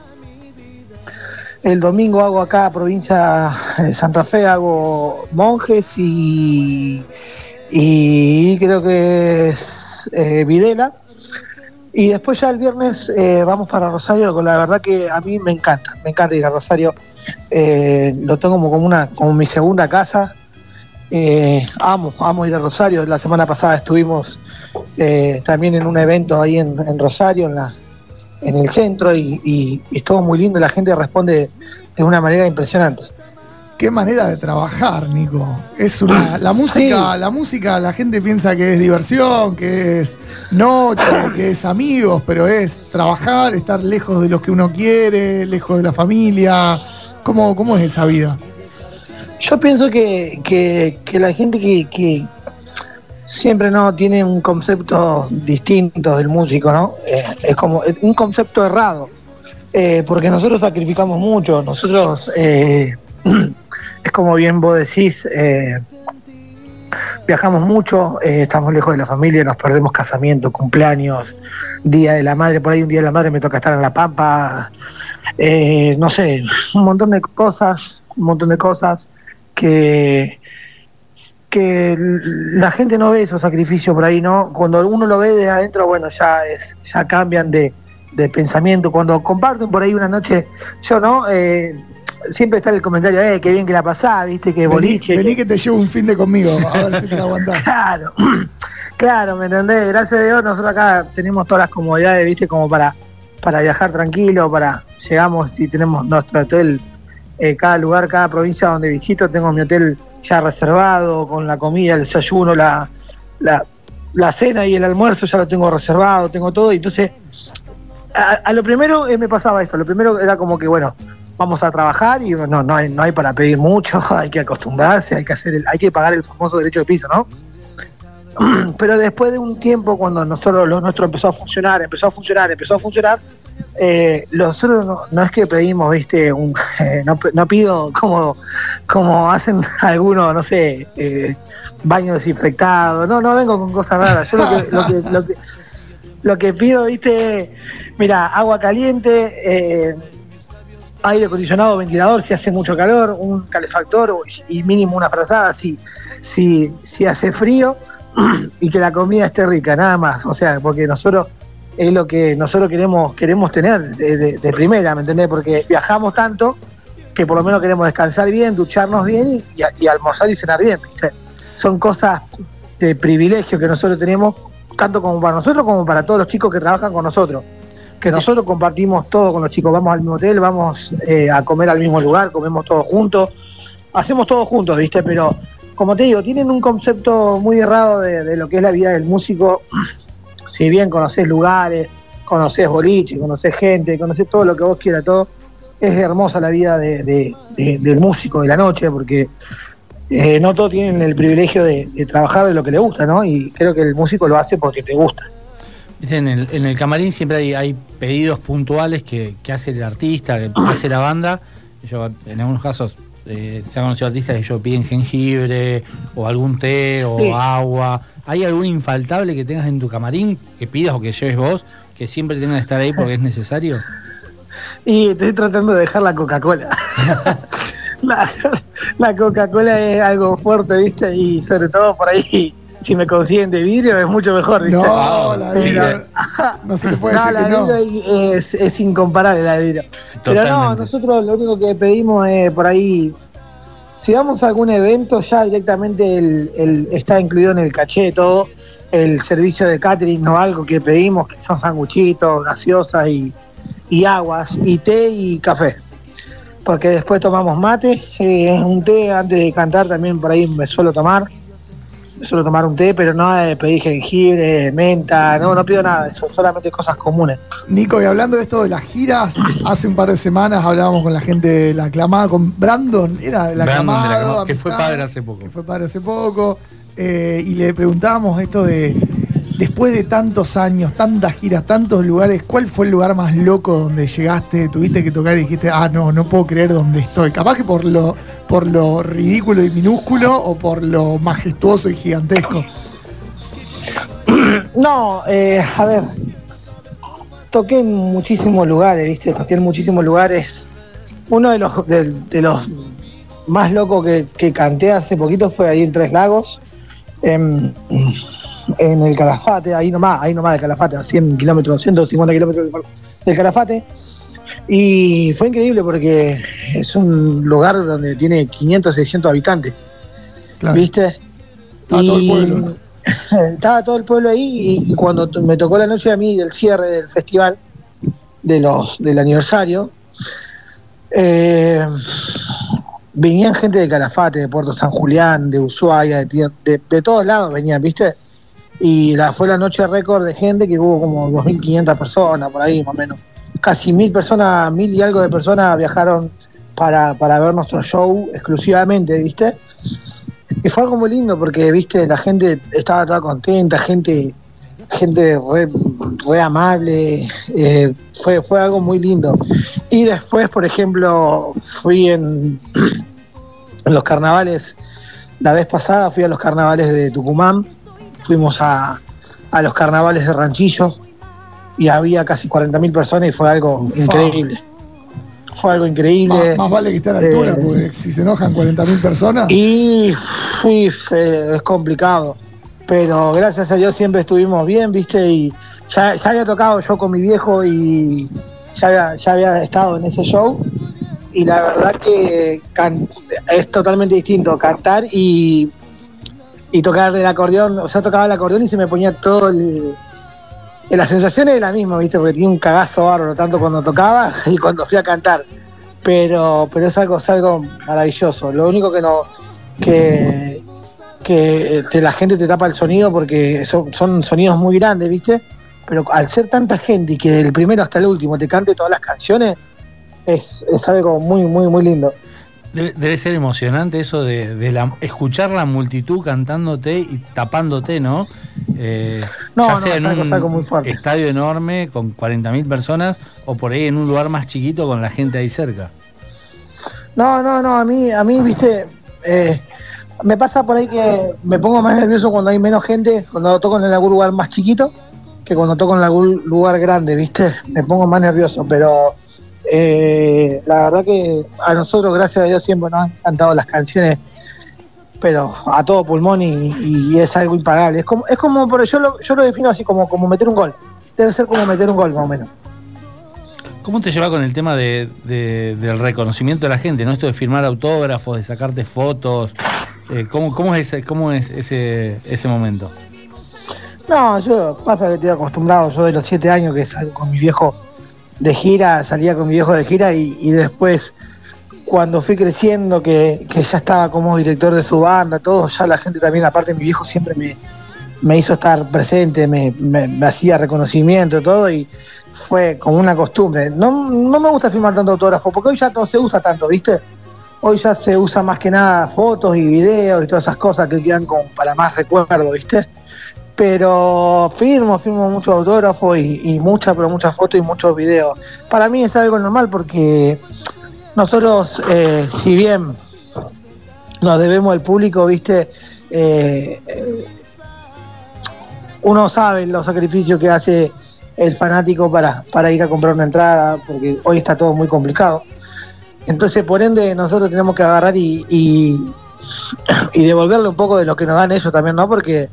El domingo hago acá, provincia de Santa Fe, hago monjes y, y creo que es eh, Videla. Y después ya el viernes eh, vamos para Rosario, con la verdad que a mí me encanta, me encanta ir a Rosario. Eh, lo tengo como, como, una, como mi segunda casa. Eh, amo, amo ir a Rosario. La semana pasada estuvimos eh, también en un evento ahí en, en Rosario, en, la, en el centro, y, y- y estuvo muy lindo. La gente responde de una manera impresionante. Qué manera de trabajar, Nico. Es una. La música, Sí. la música, la gente piensa que es diversión, que es noche, que es amigos, pero es trabajar, estar lejos de los que uno quiere, lejos de la familia. ¿Cómo, cómo es esa vida? Yo pienso que, que- que la gente que, que siempre no tiene un concepto distinto del músico, ¿no? Eh, es como un concepto errado, eh, porque nosotros sacrificamos mucho, nosotros, eh, es como bien vos decís, eh, viajamos mucho, estamos lejos de la familia, nos perdemos casamiento, cumpleaños, día de la madre, por ahí un día de la madre me toca estar en La Pampa, no sé, un montón de cosas, un montón de cosas que que la gente no ve esos sacrificios por ahí, ¿no? Cuando uno lo ve de adentro, bueno, ya es, ya cambian de, de pensamiento. Cuando comparten por ahí una noche, yo no, eh, siempre está el comentario, eh, qué bien que la pasás, viste, que Vení, boliche. vení que- que te llevo un fin de conmigo, a ver si te la aguantás. Claro, claro, ¿me entendés? Gracias a Dios nosotros acá tenemos todas las comodidades, viste, como para, para viajar tranquilo, para, llegamos y tenemos nuestro hotel, eh, cada lugar, cada provincia donde visito, tengo mi hotel ya reservado, con la comida, el desayuno, la, la, la cena y el almuerzo ya lo tengo reservado, tengo todo, y entonces, a, a lo primero eh, me pasaba esto, lo primero era como que, bueno, vamos a trabajar y no, no, hay, no hay para pedir mucho, hay que acostumbrarse, hay que hacer el, hay que pagar el famoso derecho de piso, ¿no? Pero después de un tiempo, cuando nosotros lo nuestro empezó a funcionar, empezó a funcionar, empezó a funcionar, eh, nosotros no, no es que pedimos, viste, un, eh, no, no pido como, como hacen algunos, no sé, eh, baño desinfectado, no, no vengo con cosas raras, yo lo que, lo que, lo que, lo que pido, viste, mira, agua caliente, eh, aire acondicionado, ventilador, si hace mucho calor, un calefactor y mínimo una frazada si, si, si hace frío y que la comida esté rica, nada más. O sea, porque nosotros es lo que nosotros queremos queremos tener de, de- de primera, ¿me entendés? Porque viajamos tanto que por lo menos queremos descansar bien, ducharnos bien y, y a- y almorzar y cenar bien, ¿viste? Son cosas de privilegio que nosotros tenemos, tanto como para nosotros como para todos los chicos que trabajan con nosotros que nosotros compartimos todo con los chicos, vamos al mismo hotel, vamos eh, a comer al mismo lugar, comemos todos juntos, hacemos todo juntos, ¿viste? Pero como te digo, tienen un concepto muy errado de, de lo que es la vida del músico, si bien conoces lugares, conoces boliche, conoces gente, conoces todo lo que vos quieras, todo, es hermosa la vida de- de- de- del músico de la noche, porque eh, no todos tienen el privilegio de, trabajar de lo que le gusta, ¿no? Y creo que el músico lo hace porque te gusta. En el, en el camarín siempre hay, hay pedidos puntuales que, que hace el artista, que hace la banda. Yo, en algunos casos eh, se han conocido artistas que yo piden jengibre o algún té o agua. ¿Hay algún infaltable que tengas en tu camarín que pidas o que lleves vos que siempre tenga que estar ahí porque es necesario? Y estoy tratando de dejar la Coca-Cola. la la Coca-Cola es algo fuerte, ¿viste? Y sobre todo por ahí, si me consiguen de vidrio, es mucho mejor, ¿viste? No, la de Sí. vidrio. No se le puede No, decir la que de no. vidrio es, es incomparable la de vidrio. Pero no, nosotros lo único que pedimos es por ahí, si vamos a algún evento, ya directamente el, el- está incluido en el caché todo, el servicio de catering o algo que pedimos, que son sanguchitos, gaseosas y, y aguas, y té y café. Porque después tomamos mate, eh, un té antes de cantar también por ahí me suelo tomar. Suelo tomar un té, pero no de pedir jengibre, menta, no, no pido nada eso, solamente cosas comunes. Nico, y hablando de esto de las giras, hace un par de semanas hablábamos con la gente de la aclamada, con Brandon, era de la Brandon de la aclamada, Aclamada, que fue padre hace poco. Que fue padre hace poco. eh, y le preguntábamos esto de, después de tantos años, tantas giras, tantos lugares, ¿cuál fue el lugar más loco donde llegaste, tuviste que tocar y dijiste, ah, no, no puedo creer dónde estoy? Capaz que por lo, por lo ridículo y minúsculo o por lo majestuoso y gigantesco. No, eh, a ver, toqué en muchísimos lugares, ¿viste? Toqué en muchísimos lugares. Uno de los, de, los más locos que, canté hace poquito fue ahí en Tres Lagos, en, en el Calafate, ahí nomás, ahí nomás de Calafate, a 100 kilómetros, 150 kilómetros del Calafate. Y fue increíble porque es un lugar donde tiene 500, 600 habitantes, Claro. ¿viste? Estaba todo el pueblo, estaba todo el pueblo ahí y cuando me tocó la noche a mí del cierre del festival, de los del aniversario, eh, venían gente de Calafate, de Puerto San Julián, de Ushuaia, de, de, de todos lados venían, ¿viste? Y la, fue la noche récord de gente que hubo como 2.500 personas, por ahí más o menos. Casi mil personas, mil y algo de personas viajaron para, para ver nuestro show exclusivamente, ¿viste? Y fue algo muy lindo porque, viste, la gente estaba toda contenta, gente gente re, amable, eh, fue, fue algo muy lindo. Y después, por ejemplo, fui en, en los carnavales, la vez pasada fui a los carnavales de Tucumán, fuimos a, a los carnavales de Ranchillo y había casi 40.000 personas y fue algo increíble. Fue algo increíble. Más, más vale que esté a la altura, Eh, porque si se enojan 40.000 personas. Y es complicado. Pero gracias a Dios siempre estuvimos bien, ¿viste? Y ya, ya había tocado yo con mi viejo y ya había, ya había estado en ese show. Y la verdad que can- es totalmente distinto cantar y, y tocar el acordeón. O sea, tocaba el acordeón y se me ponía todo el. La sensación es la misma, ¿viste? Porque tenía un cagazo bárbaro, tanto cuando tocaba y cuando fui a cantar. Pero pero es algo es algo maravilloso. Lo único que no que que te- la gente te tapa el sonido porque son, son sonidos muy grandes viste pero al ser tanta gente y que del primero hasta el último te cante todas las canciones es, es algo muy muy muy lindo Debe, debe ser emocionante eso de, de la, escuchar la multitud cantándote y tapándote, ¿no? Eh, No, ya no, sea es en un estadio enorme con 40.000 personas o por ahí en un lugar más chiquito con la gente ahí cerca. No, no, no, a mí, a mí, viste, eh, me pasa por ahí que me pongo más nervioso cuando hay menos gente, cuando toco en algún lugar más chiquito, que cuando toco en algún lugar grande, viste, me pongo más nervioso, pero eh, la verdad que a nosotros, gracias a Dios, siempre nos han cantado las canciones, pero a todo pulmón y, y es algo impagable. Es como, es como, por yo lo, yo lo defino así como, como meter un gol. Debe ser como meter un gol, más o menos. ¿Cómo te lleva con el tema de, de- del reconocimiento de la gente? ¿no? Esto de firmar autógrafos, de sacarte fotos. Eh, ¿cómo, cómo es, ese, cómo es ese, ese momento? No, yo pasa que estoy acostumbrado, yo de los siete años que salgo con mi viejo de gira, salía con mi viejo de gira y, y después cuando fui creciendo, que, que ya estaba como director de su banda, todo, ya la gente también, aparte mi viejo siempre me, me hizo estar presente, me, me- hacía reconocimiento, todo, y fue como una costumbre. No, no me gusta firmar tanto autógrafo, porque hoy ya no se usa tanto, ¿viste? Hoy ya se usa más que nada fotos y videos y todas esas cosas que quedan como para más recuerdo, ¿viste? Pero firmo, firmo muchos autógrafos y, y muchas, pero muchas fotos y muchos videos. Para mí es algo normal porque nosotros, eh, si bien nos debemos al público, viste, eh, uno sabe los sacrificios que hace el fanático para, para ir a comprar una entrada, porque hoy está todo muy complicado. Entonces, por ende, nosotros tenemos que agarrar y, y, y devolverle un poco de lo que nos dan ellos también, ¿no? Porque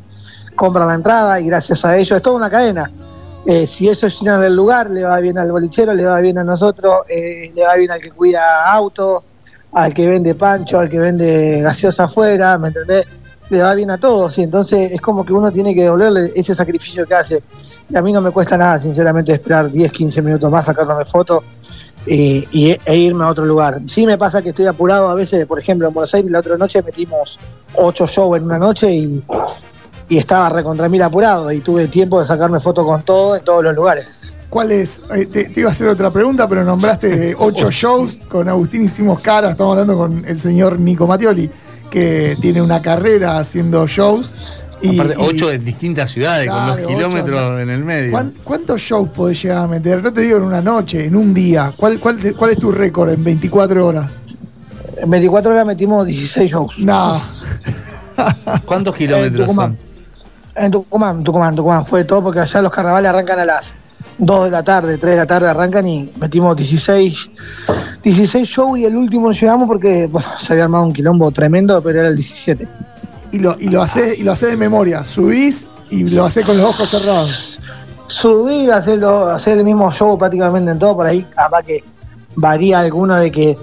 compran la entrada y gracias a ellos es toda una cadena. Eh, si ellos llenan el lugar, le va bien al bolichero, le va bien a nosotros, eh, le va bien al que cuida autos, al que vende pancho, al que vende gaseosa afuera, ¿me entendés? Le va bien a todos y entonces es como que uno tiene que devolverle ese sacrificio que hace. Y a mí no me cuesta nada, sinceramente, esperar 10, 15 minutos más, sacándome fotos y, y- e irme a otro lugar. Sí me pasa que estoy apurado a veces, por ejemplo, en Buenos Aires la otra noche metimos 8 shows en una noche y, y estaba recontra mil apurado y tuve tiempo de sacarme fotos con todo en todos los lugares. ¿Cuál es? Eh, te, te iba a hacer otra pregunta, pero nombraste ocho shows. Con Agustín hicimos cara, estamos hablando con el señor Nico Matioli, que tiene una carrera haciendo shows. Y, Aparte, y- ocho en distintas ciudades, con Claro, ocho kilómetros en el medio. ¿cuán- ¿Cuántos shows podés llegar a meter? No te digo en una noche, en un día. ¿Cuál, cuál, cuál es tu récord en 24 horas? En 24 horas metimos 16 shows. No. ¿Cuántos kilómetros son? En Tucumán, Tucumán, Tucumán. Fue todo porque allá los carnavales arrancan a las 2 de la tarde, 3 de la tarde arrancan y metimos 16, 16 shows y el último llegamos porque bueno, se había armado un quilombo tremendo, pero era el 17. Y lo, y lo haces y lo haces de memoria. Subís y lo haces con los ojos cerrados. Subir, hacerlo, hacer el mismo show prácticamente en todo, por ahí capaz que varía alguno de que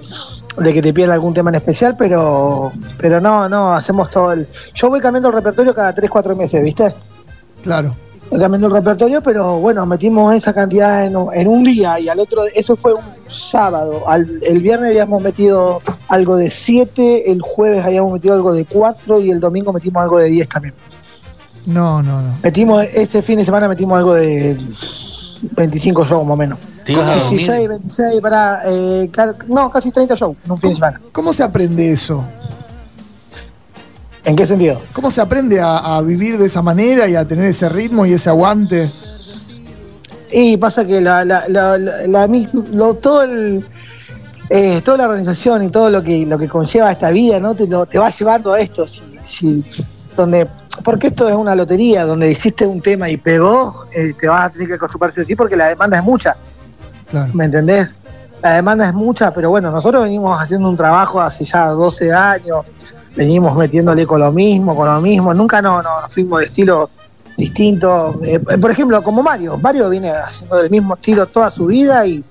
de que te pierda algún tema en especial, pero pero no, no, hacemos todo el... Yo voy cambiando el repertorio cada 3, 4 meses, ¿viste? Claro. Voy cambiando el repertorio, pero bueno, metimos esa cantidad en, un- en un día y al otro, eso fue un sábado. Al, el viernes habíamos metido algo de 7, el jueves habíamos metido algo de 4 y el domingo metimos algo de 10 también. No, no, no. Metimos, este fin de semana metimos algo de 25 shows más o menos. ¿Te ibas a dormir? 16, 26, para, eh, no, casi 30 shows en un fin de semana. ¿Cómo se aprende eso? ¿En qué sentido? ¿Cómo se aprende a, a vivir de esa manera y a tener ese ritmo y ese aguante? Y pasa que la, la, la, la- lo- todo el, eh, toda la organización y todo lo que lo que conlleva esta vida, ¿no? Te, lo- te va llevando a esto, si, si- donde, porque esto es una lotería, donde hiciste un tema y pegó, eh, te vas a tener que acostumbrarse a ti porque la demanda es mucha, ¿me entendés? La demanda es mucha, pero bueno, nosotros venimos haciendo un trabajo hace ya 12 años, venimos metiéndole con lo mismo, con lo mismo, nunca no, no, nos fuimos de estilo distinto. Eh, por ejemplo, como Mario, Mario viene haciendo el mismo estilo toda su vida y,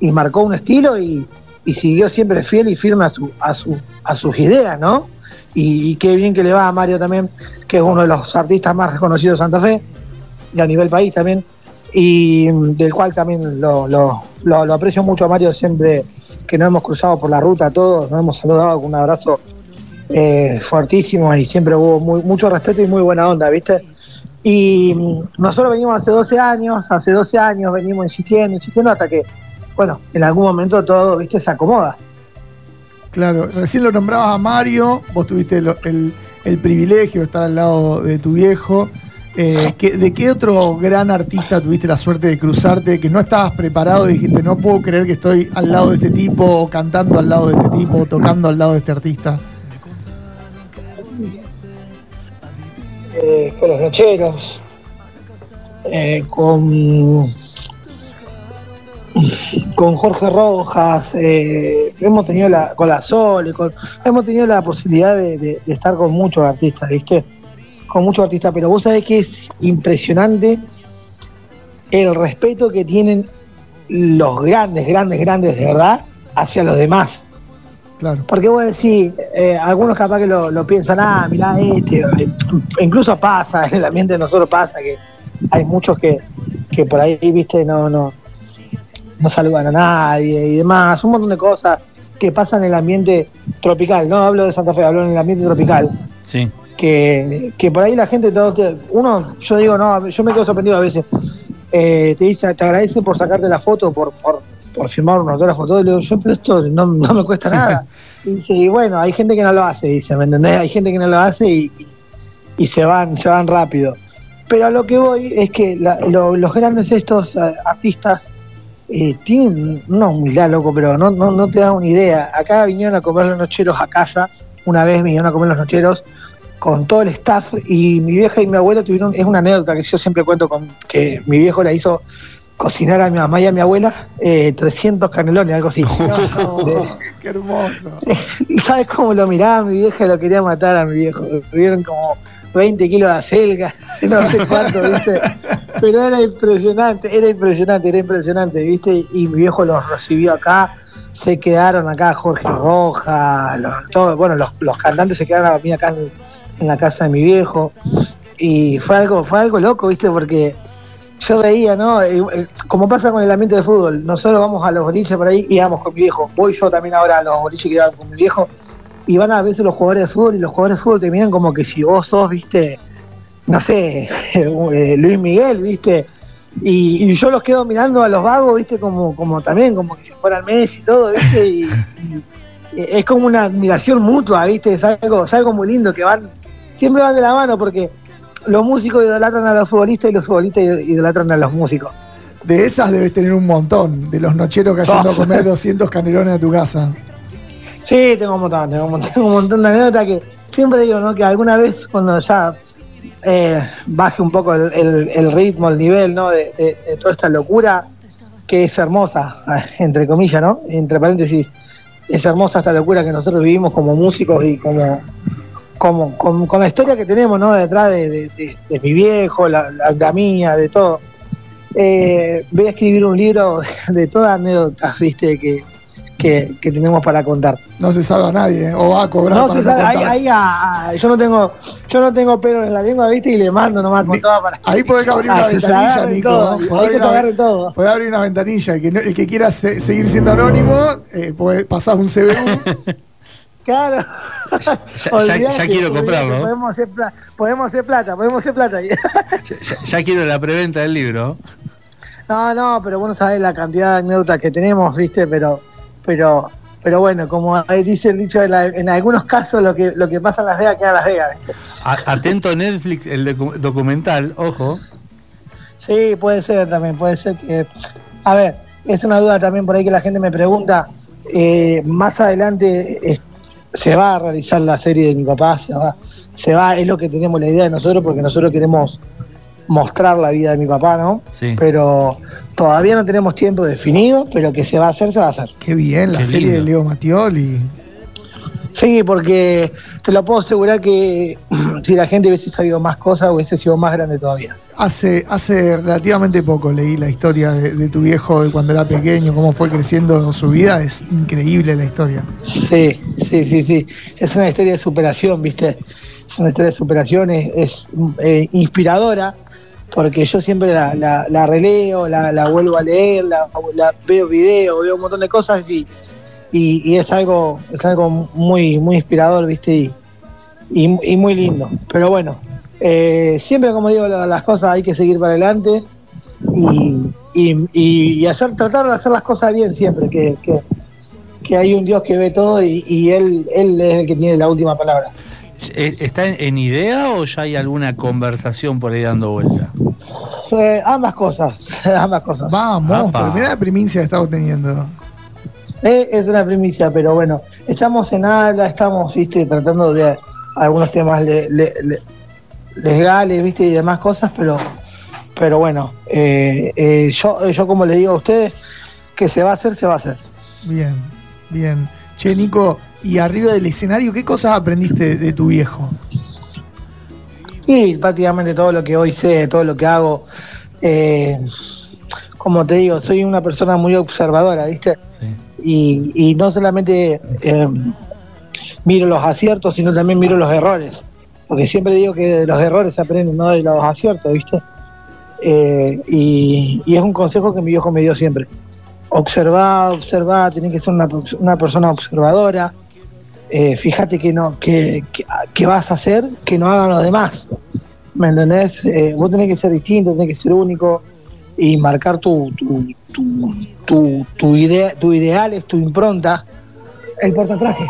y marcó un estilo y, y siguió siempre fiel y firme a, su, a, su, a sus ideas, ¿no? Y, y qué bien que le va a Mario también, que es uno de los artistas más reconocidos de Santa Fe y a nivel país también, y del cual también lo, lo, aprecio mucho a Mario siempre que nos hemos cruzado por la ruta todos, nos hemos saludado con un abrazo eh, fuertísimo y siempre hubo mucho respeto y muy buena onda, ¿viste? Y nosotros venimos hace 12 años, hace 12 años venimos insistiendo, insistiendo hasta que, bueno, en algún momento todo, ¿viste? Se acomoda. Claro, recién lo nombrabas a Mario, vos tuviste lo- el, el privilegio de estar al lado de tu viejo. Eh, ¿qué- ¿De qué otro gran artista tuviste la suerte de cruzarte que no estabas preparado y dijiste, no puedo creer que estoy al lado de este tipo, cantando al lado de este tipo, tocando al lado de este artista? eh, con los nocheros, eh, con, con Jorge Rojas, eh, hemos tenido la, con la Sol, hemos tenido la posibilidad de estar con muchos artistas, ¿viste? Con muchos artistas, pero vos sabés que es impresionante el respeto que tienen los grandes, grandes, grandes de verdad hacia los demás. Claro. Porque vos decís, eh, algunos capaz que lo, lo piensan, ah, mirá este, eh, incluso pasa, en el ambiente de nosotros pasa que hay muchos que, que por ahí, viste, no, no, no saludan a nadie y demás, un montón de cosas que pasan en el ambiente tropical, no hablo de Santa Fe, hablo en el ambiente tropical, Sí. Que, que por ahí la gente, todo, uno, yo digo, no, yo me quedo sorprendido a veces, eh, te dice, te agradece por sacarte la foto, por, por, por firmar un autógrafo, todo, le digo, yo, pero esto no, no me cuesta nada. Y dice, y bueno, hay gente que no lo hace, dice, ¿me entendés? Hay gente que no lo hace y, y- y se van, se van rápido. Pero a lo que voy es que la- lo- los grandes estos eh, artistas eh, tienen una humildad, loco, pero no, no, no te das una idea. Acá vinieron a comer los nocheros a casa, una vez vinieron a comer los nocheros con todo el staff y mi vieja y mi abuela tuvieron, es una anécdota que yo siempre cuento con que mi viejo la hizo cocinar a mi mamá y a mi abuela eh, 300 canelones, algo así. Qué hermoso. ¿Y sabes cómo lo miraba mi vieja? Lo quería matar a mi viejo. Tuvieron como 20 kilos de acelga, no sé cuánto, ¿viste? Pero era impresionante, era impresionante, era impresionante, ¿viste? Y mi viejo los recibió acá, se quedaron acá Jorge Roja, los, todo, bueno, los, los cantantes se quedaron a dormir acá en, en la casa de mi viejo. Y fue algo, fue algo loco, ¿viste? Porque yo veía, ¿no? Eh, eh, Como pasa con el ambiente de fútbol, nosotros vamos a los boliches por ahí y vamos con mi viejo. Voy yo también ahora a los boliches que van con mi viejo y van a veces los jugadores de fútbol y los jugadores de fútbol te miran como que si vos sos, viste, no sé, eh, Luis Miguel, viste. Y, y yo los quedo mirando a los vagos, viste, como, como también, como que si fueran Messi y todo, viste, y, y es como una admiración mutua, viste, es algo, es algo muy lindo que van, siempre van de la mano porque los músicos idolatran a los futbolistas y los futbolistas idolatran a los músicos. De esas debes tener un montón, de los nocheros cayendo a comer 200 canelones a tu casa. Sí, tengo un montón, tengo un montón, tengo un montón de anécdotas que siempre digo, ¿no? Que alguna vez cuando ya eh, baje un poco el, el- el ritmo, el nivel, ¿no? De, de- de toda esta locura que es hermosa, entre comillas, ¿no? Entre paréntesis, es hermosa esta locura que nosotros vivimos como músicos y como, como con, con la historia que tenemos, ¿no? Detrás de, de- de- de mi viejo, la, la, la mía, de todo. Eh, voy a escribir un libro de, de todas anécdotas, ¿viste? Que, que, que tenemos para contar. No se salva nadie, ¿eh? o va a cobrar No, para se no sabe, ahí, ahí, ah, ah, yo no tengo, yo no tengo pelo en la lengua, viste, y le mando nomás con toda para. Ahí podés abrir Ah, una se ventanilla, Nico. todo, Podés hay abrir que una- todo. podés abrir una ventanilla. El que, no- el que quiera se- seguir siendo anónimo, eh, podés- pasás un CBU. Claro. ya- quiero comprarlo. Podemos hacer, pla- podemos hacer plata, podemos hacer plata. Ya, ya quiero la preventa del libro. no, no, pero bueno, sabés la cantidad de anécdotas que tenemos, viste, pero, pero, pero bueno, como dice el dicho, en, algunos casos lo que, lo que pasa en Las Vegas queda en Las Vegas, viste. A- atento Netflix, el docu- documental, ojo. Sí, puede ser también, puede ser que... A ver, es una duda también por ahí que la gente me pregunta. eh, más adelante se va a realizar la serie de mi papá, se va, se va, es lo que tenemos la idea de nosotros, porque nosotros queremos mostrar la vida de mi papá, ¿no? Sí. Pero todavía no tenemos tiempo definido, pero que se va a hacer, se va a hacer. Qué bien, la Qué serie lindo. de Leo Mattioli. Sí, porque te lo puedo asegurar que si la gente hubiese sabido más cosas, hubiese sido más grande todavía. Hace, hace relativamente poco leí la historia de, de tu viejo de cuando era pequeño, cómo fue creciendo su vida. Es increíble la historia. Sí, sí, sí, sí. Es una historia de superación, ¿viste? Es una historia de superación, es, es, eh, inspiradora, porque yo siempre la, la, la releo, la, la vuelvo a leer, la, la veo videos, veo un montón de cosas y, y, y es algo es algo muy muy inspirador, ¿viste? Y, y, y muy lindo. Pero bueno, eh, siempre como digo, la- las cosas hay que seguir para adelante y, y, y hacer tratar de hacer las cosas bien siempre, que, que, que hay un Dios que ve todo y, y él, él es el que tiene la última palabra. Eh, ¿Está en, en idea o ya hay alguna conversación por ahí dando vuelta? Eh, ambas cosas, ambas cosas. Vamos, Apa. pero mirá la primicia que estamos teniendo. Eh, es una primicia, pero bueno, estamos en habla, estamos, viste, tratando de algunos temas le- le- le- legales, viste, y demás cosas, pero pero bueno, eh, eh, yo, yo como le digo a ustedes, que se va a hacer, se va a hacer. Bien, bien. Che, Nico, y arriba del escenario, ¿qué cosas aprendiste de tu viejo? Y prácticamente todo lo que hoy sé, todo lo que hago, eh, como te digo, soy una persona muy observadora, ¿viste? Y, y no solamente eh, miro los aciertos, sino también miro los errores. Porque siempre digo que de los errores se aprenden, no de los aciertos, ¿viste? Eh, y, y es un consejo que mi viejo me dio siempre. Observar, observar, tenés que ser una, una persona observadora. Eh, fíjate que no que, que vas a hacer que no hagan los demás. ¿Me entendés? Eh, vos tenés que ser distinto, tenés que ser único y marcar tu, tu, tu, tu, tu idea, tu ideales, tu impronta. El portatraje.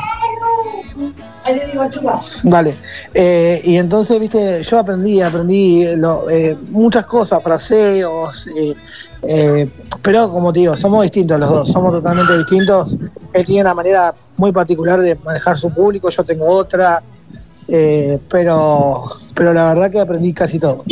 Dale. Eh, y entonces, viste, yo aprendí, aprendí lo- eh, muchas cosas, fraseos, eh, eh, pero como te digo, somos distintos los dos, somos totalmente distintos. Él tiene una manera muy particular de manejar su público, yo tengo otra, pero, pero la verdad que aprendí casi todo.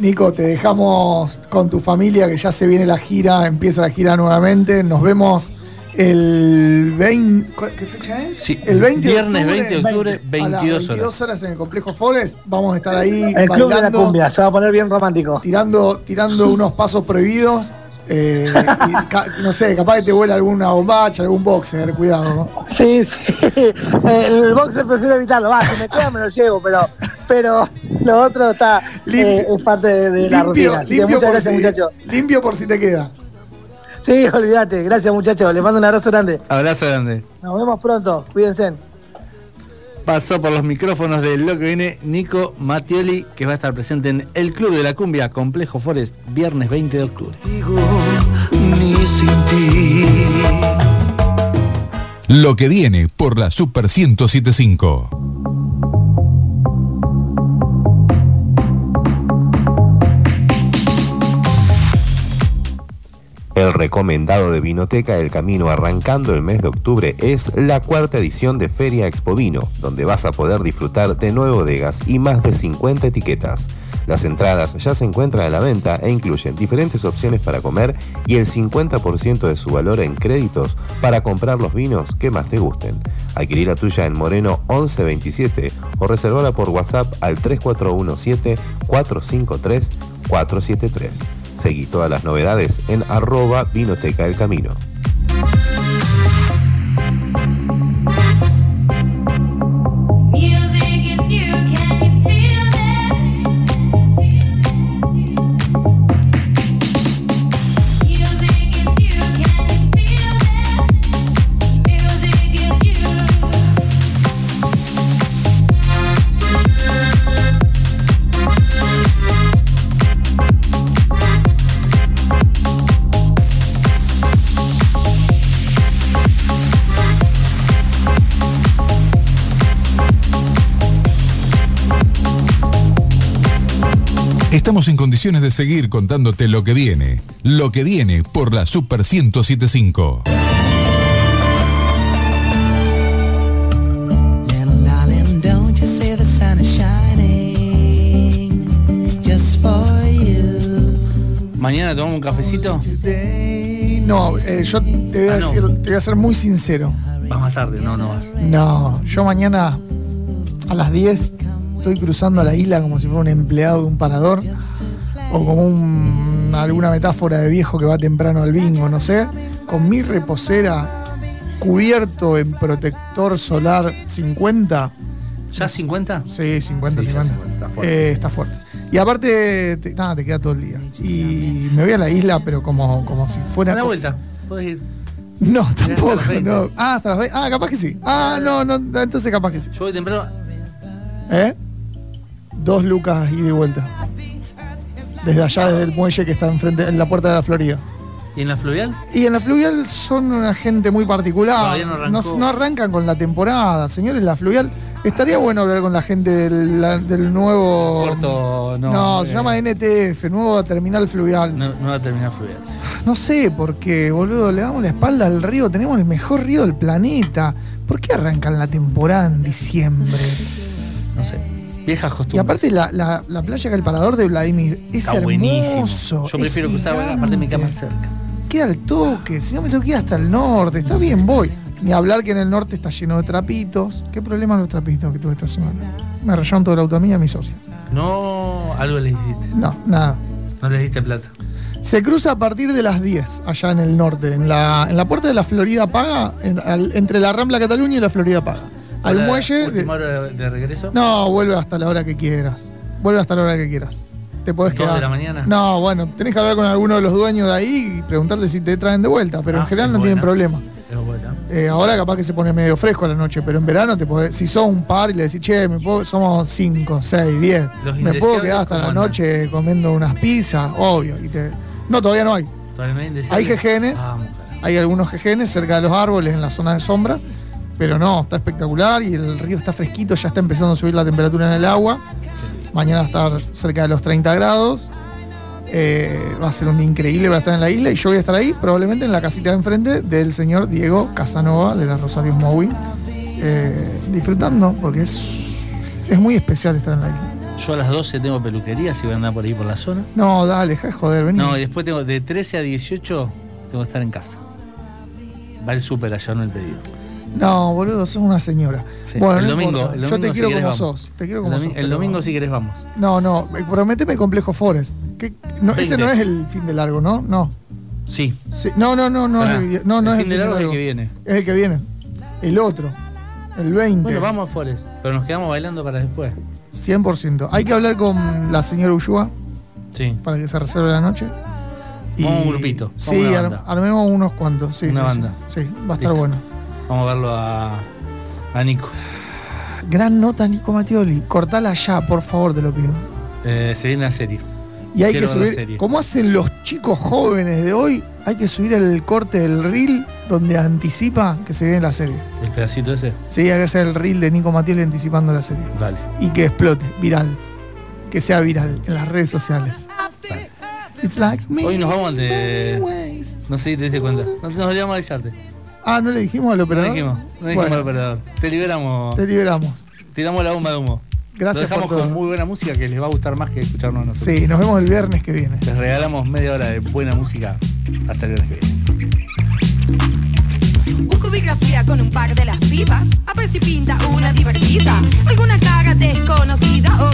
Nico, te dejamos con tu familia que ya se viene la gira, empieza la gira nuevamente. Nos vemos el 20. ¿cu- ¿Qué fecha es? Sí, el 20 de viernes octubre, 20 de octubre, a las 22 22 horas en el complejo Forest. Vamos a estar ahí El club de la bailando, cumbia, se va a poner bien romántico. tirando, tirando unos pasos prohibidos. eh, y ca- no sé, capaz que te vuela alguna bombacha, algún boxer, cuidado. ¿no? Sí, sí. El boxer prefiero evitarlo. Va, si me queda me lo llevo, pero, pero lo otro está Limpio. eh, es parte de, de la Limpio, rutina. Así que limpio, muchas por gracias, si, muchachos. limpio por si te queda. Sí, olvídate. Gracias, muchachos. Les mando un abrazo grande. Abrazo grande. Nos vemos pronto. Cuídense. Pasó por los micrófonos de lo que viene Nico Mattioli, que va a estar presente en el Club de la Cumbia Complejo Forest, viernes 20 de octubre. ni sin ti. Lo que viene por la Super 1075. El recomendado de Vinoteca El Camino arrancando el mes de octubre es la cuarta edición de Feria Expo Vino, donde vas a poder disfrutar de nueve bodegas y más de 50 etiquetas. Las entradas ya se encuentran a la venta e incluyen diferentes opciones para comer y el 50% de su valor en créditos para comprar los vinos que más te gusten. Adquirir la tuya en Moreno 1127 o reservarla por WhatsApp al 3417 453 473. Seguí todas las novedades en arroba Vinoteca del Camino. Estamos en condiciones de seguir contándote lo que viene. Lo que viene por la Super 1075. Little darling, don't you say the sun is shining just for you. Mañana tomamos un cafecito. No, eh, yo te voy, a Ah, no. decir, te voy a ser muy sincero. Vas más tarde, no, no vas. No, yo mañana a las 10 estoy cruzando la isla como si fuera un empleado de un parador o como un- alguna metáfora de viejo que va temprano al bingo, no sé, con mi reposera cubierto en protector solar 50. ¿Ya 50? Sí, 50, Sí, ya 50. 50, está fuerte. Eh, está fuerte. Y aparte, te, nada, te queda todo el día. Y me voy a la isla, pero como, como si fuera. A la vuelta. Podés ir. No, hasta tampoco. 20. No. Ah, hasta las 20. Ah, capaz que sí. Ah, no, no, entonces capaz que sí. Yo voy temprano. ¿Eh? Dos lucas y vuelta. Desde allá, desde el muelle que está enfrente, en la puerta de la Florida. ¿Y en la fluvial? Y en la fluvial son una gente muy particular. No arrancó. no arrancan con la temporada. Señores, la fluvial. Estaría bueno hablar con la gente del, la- del nuevo. Puerto, no. No, se eh, llama NTF, nuevo terminal fluvial. No, No, no va a terminar fluvial. sé por qué, boludo. Le damos la espalda al río. Tenemos el mejor río del planeta. ¿Por qué arrancan la temporada en diciembre? No sé. Viejas costumbres. Y aparte la, la, la playa que el parador de Vladimir es Está hermoso. Yo prefiero es cruzar, aparte me queda más gigante. cerca. Queda al toque, si no me tengo que ir hasta el norte, está bien, voy. Ni hablar que en el norte está lleno de trapitos. ¿Qué problema los trapitos que tuve esta semana? Me rayaron toda la auto a mí y a mi socio. No, algo les hiciste. No, nada. No les diste plata. Se cruza a partir de las 10 allá en el norte, en la, en la puerta de la Florida Paga, en- al- entre la Rambla Cataluña y la Florida Paga. Al ¿La muelle. de- última hora de, de regreso? no, vuelve hasta la hora que quieras. Vuelve hasta la hora que quieras. Te podés ¿Dos quedar. de la mañana? No, bueno, tenés que hablar con alguno de los dueños de ahí y preguntarle si te traen de vuelta, pero Ah, en general es no tienen buena. problema. Es buena. Eh, ahora capaz que se pone medio fresco a la noche, pero en verano te podés, si sos un par y le decís, che, me puedo- somos 5, 6, 10, Los me puedo indeseables, quedar hasta ¿cómo la andan? noche comiendo unas pizzas, obvio. Y te... No, todavía no hay. Hay jejenes. Vamos, carajo. Hay algunos jejenes cerca de los árboles en la zona de sombra, pero no, está espectacular y el río está fresquito, ya está empezando a subir la temperatura en el agua. Mañana va a estar cerca de los 30 grados. Eh, va a ser un día increíble para estar en la isla y yo voy a estar ahí, probablemente en la casita de enfrente del señor Diego Casanova de la Rosario Mowing, eh, disfrutando, porque es, es muy especial estar en la isla. Yo a las 12 tengo peluquería, si voy a andar por ahí por la zona. No, dale, de joder, vení. No, y después tengo de 13 a 18 tengo que estar en casa. Va el súper allá, no el pedido. No, boludo, sos una señora. Sí. Bueno, el no domingo, importa. el yo te si quiero como vamos. sos. Te quiero El, como domi- sos. el pero- domingo si querés vamos. No, no, eh, prometeme complejo Forest. Que- no, ese 20. no es el fin de largo, ¿no? No. Sí. Sí, No, no, no, no Pará. es el, video- no, no El es fin el de fin de largo es el que viene. Es el que viene. El otro. El 20. Bueno, vamos a Forest, pero nos quedamos bailando para después. 100%. Hay que hablar con la señora Ushua Sí. para que se reserve la noche. Vamos un grupito, Sí, una ar- banda. armemos unos cuantos. Sí, Una sí. banda. Sí, va a estar Listo. bueno. Vamos a verlo a, a Nico. Gran nota, Nico Mattioli. Cortala ya, por favor, te lo pido. Eh, se viene la serie. Y hay Quiero que subir, como hacen los chicos jóvenes de hoy, hay que subir el corte del reel donde anticipa que se viene la serie. El pedacito ese. Sí, hay que hacer el reel de Nico Mattioli anticipando la serie. Dale. Y que explote, viral. Que sea viral en las redes sociales. It's like me. Hoy nos vamos de. No sé si te diste cuenta. No nos olvidamos de avisarte. Ah, ¿no le dijimos al No operador? dijimos, no dijimos Bueno, al operador. Te liberamos. te liberamos. Tiramos la bomba de humo. Gracias Lo dejamos por todo. con muy buena música que les va a gustar más que escucharnos a nosotros. Sí, nos vemos el viernes que viene. Les regalamos media hora de buena música hasta el viernes que viene. Un cubigrafía con un par de las pibas. A ver si pinta una divertida. Alguna cara desconocida o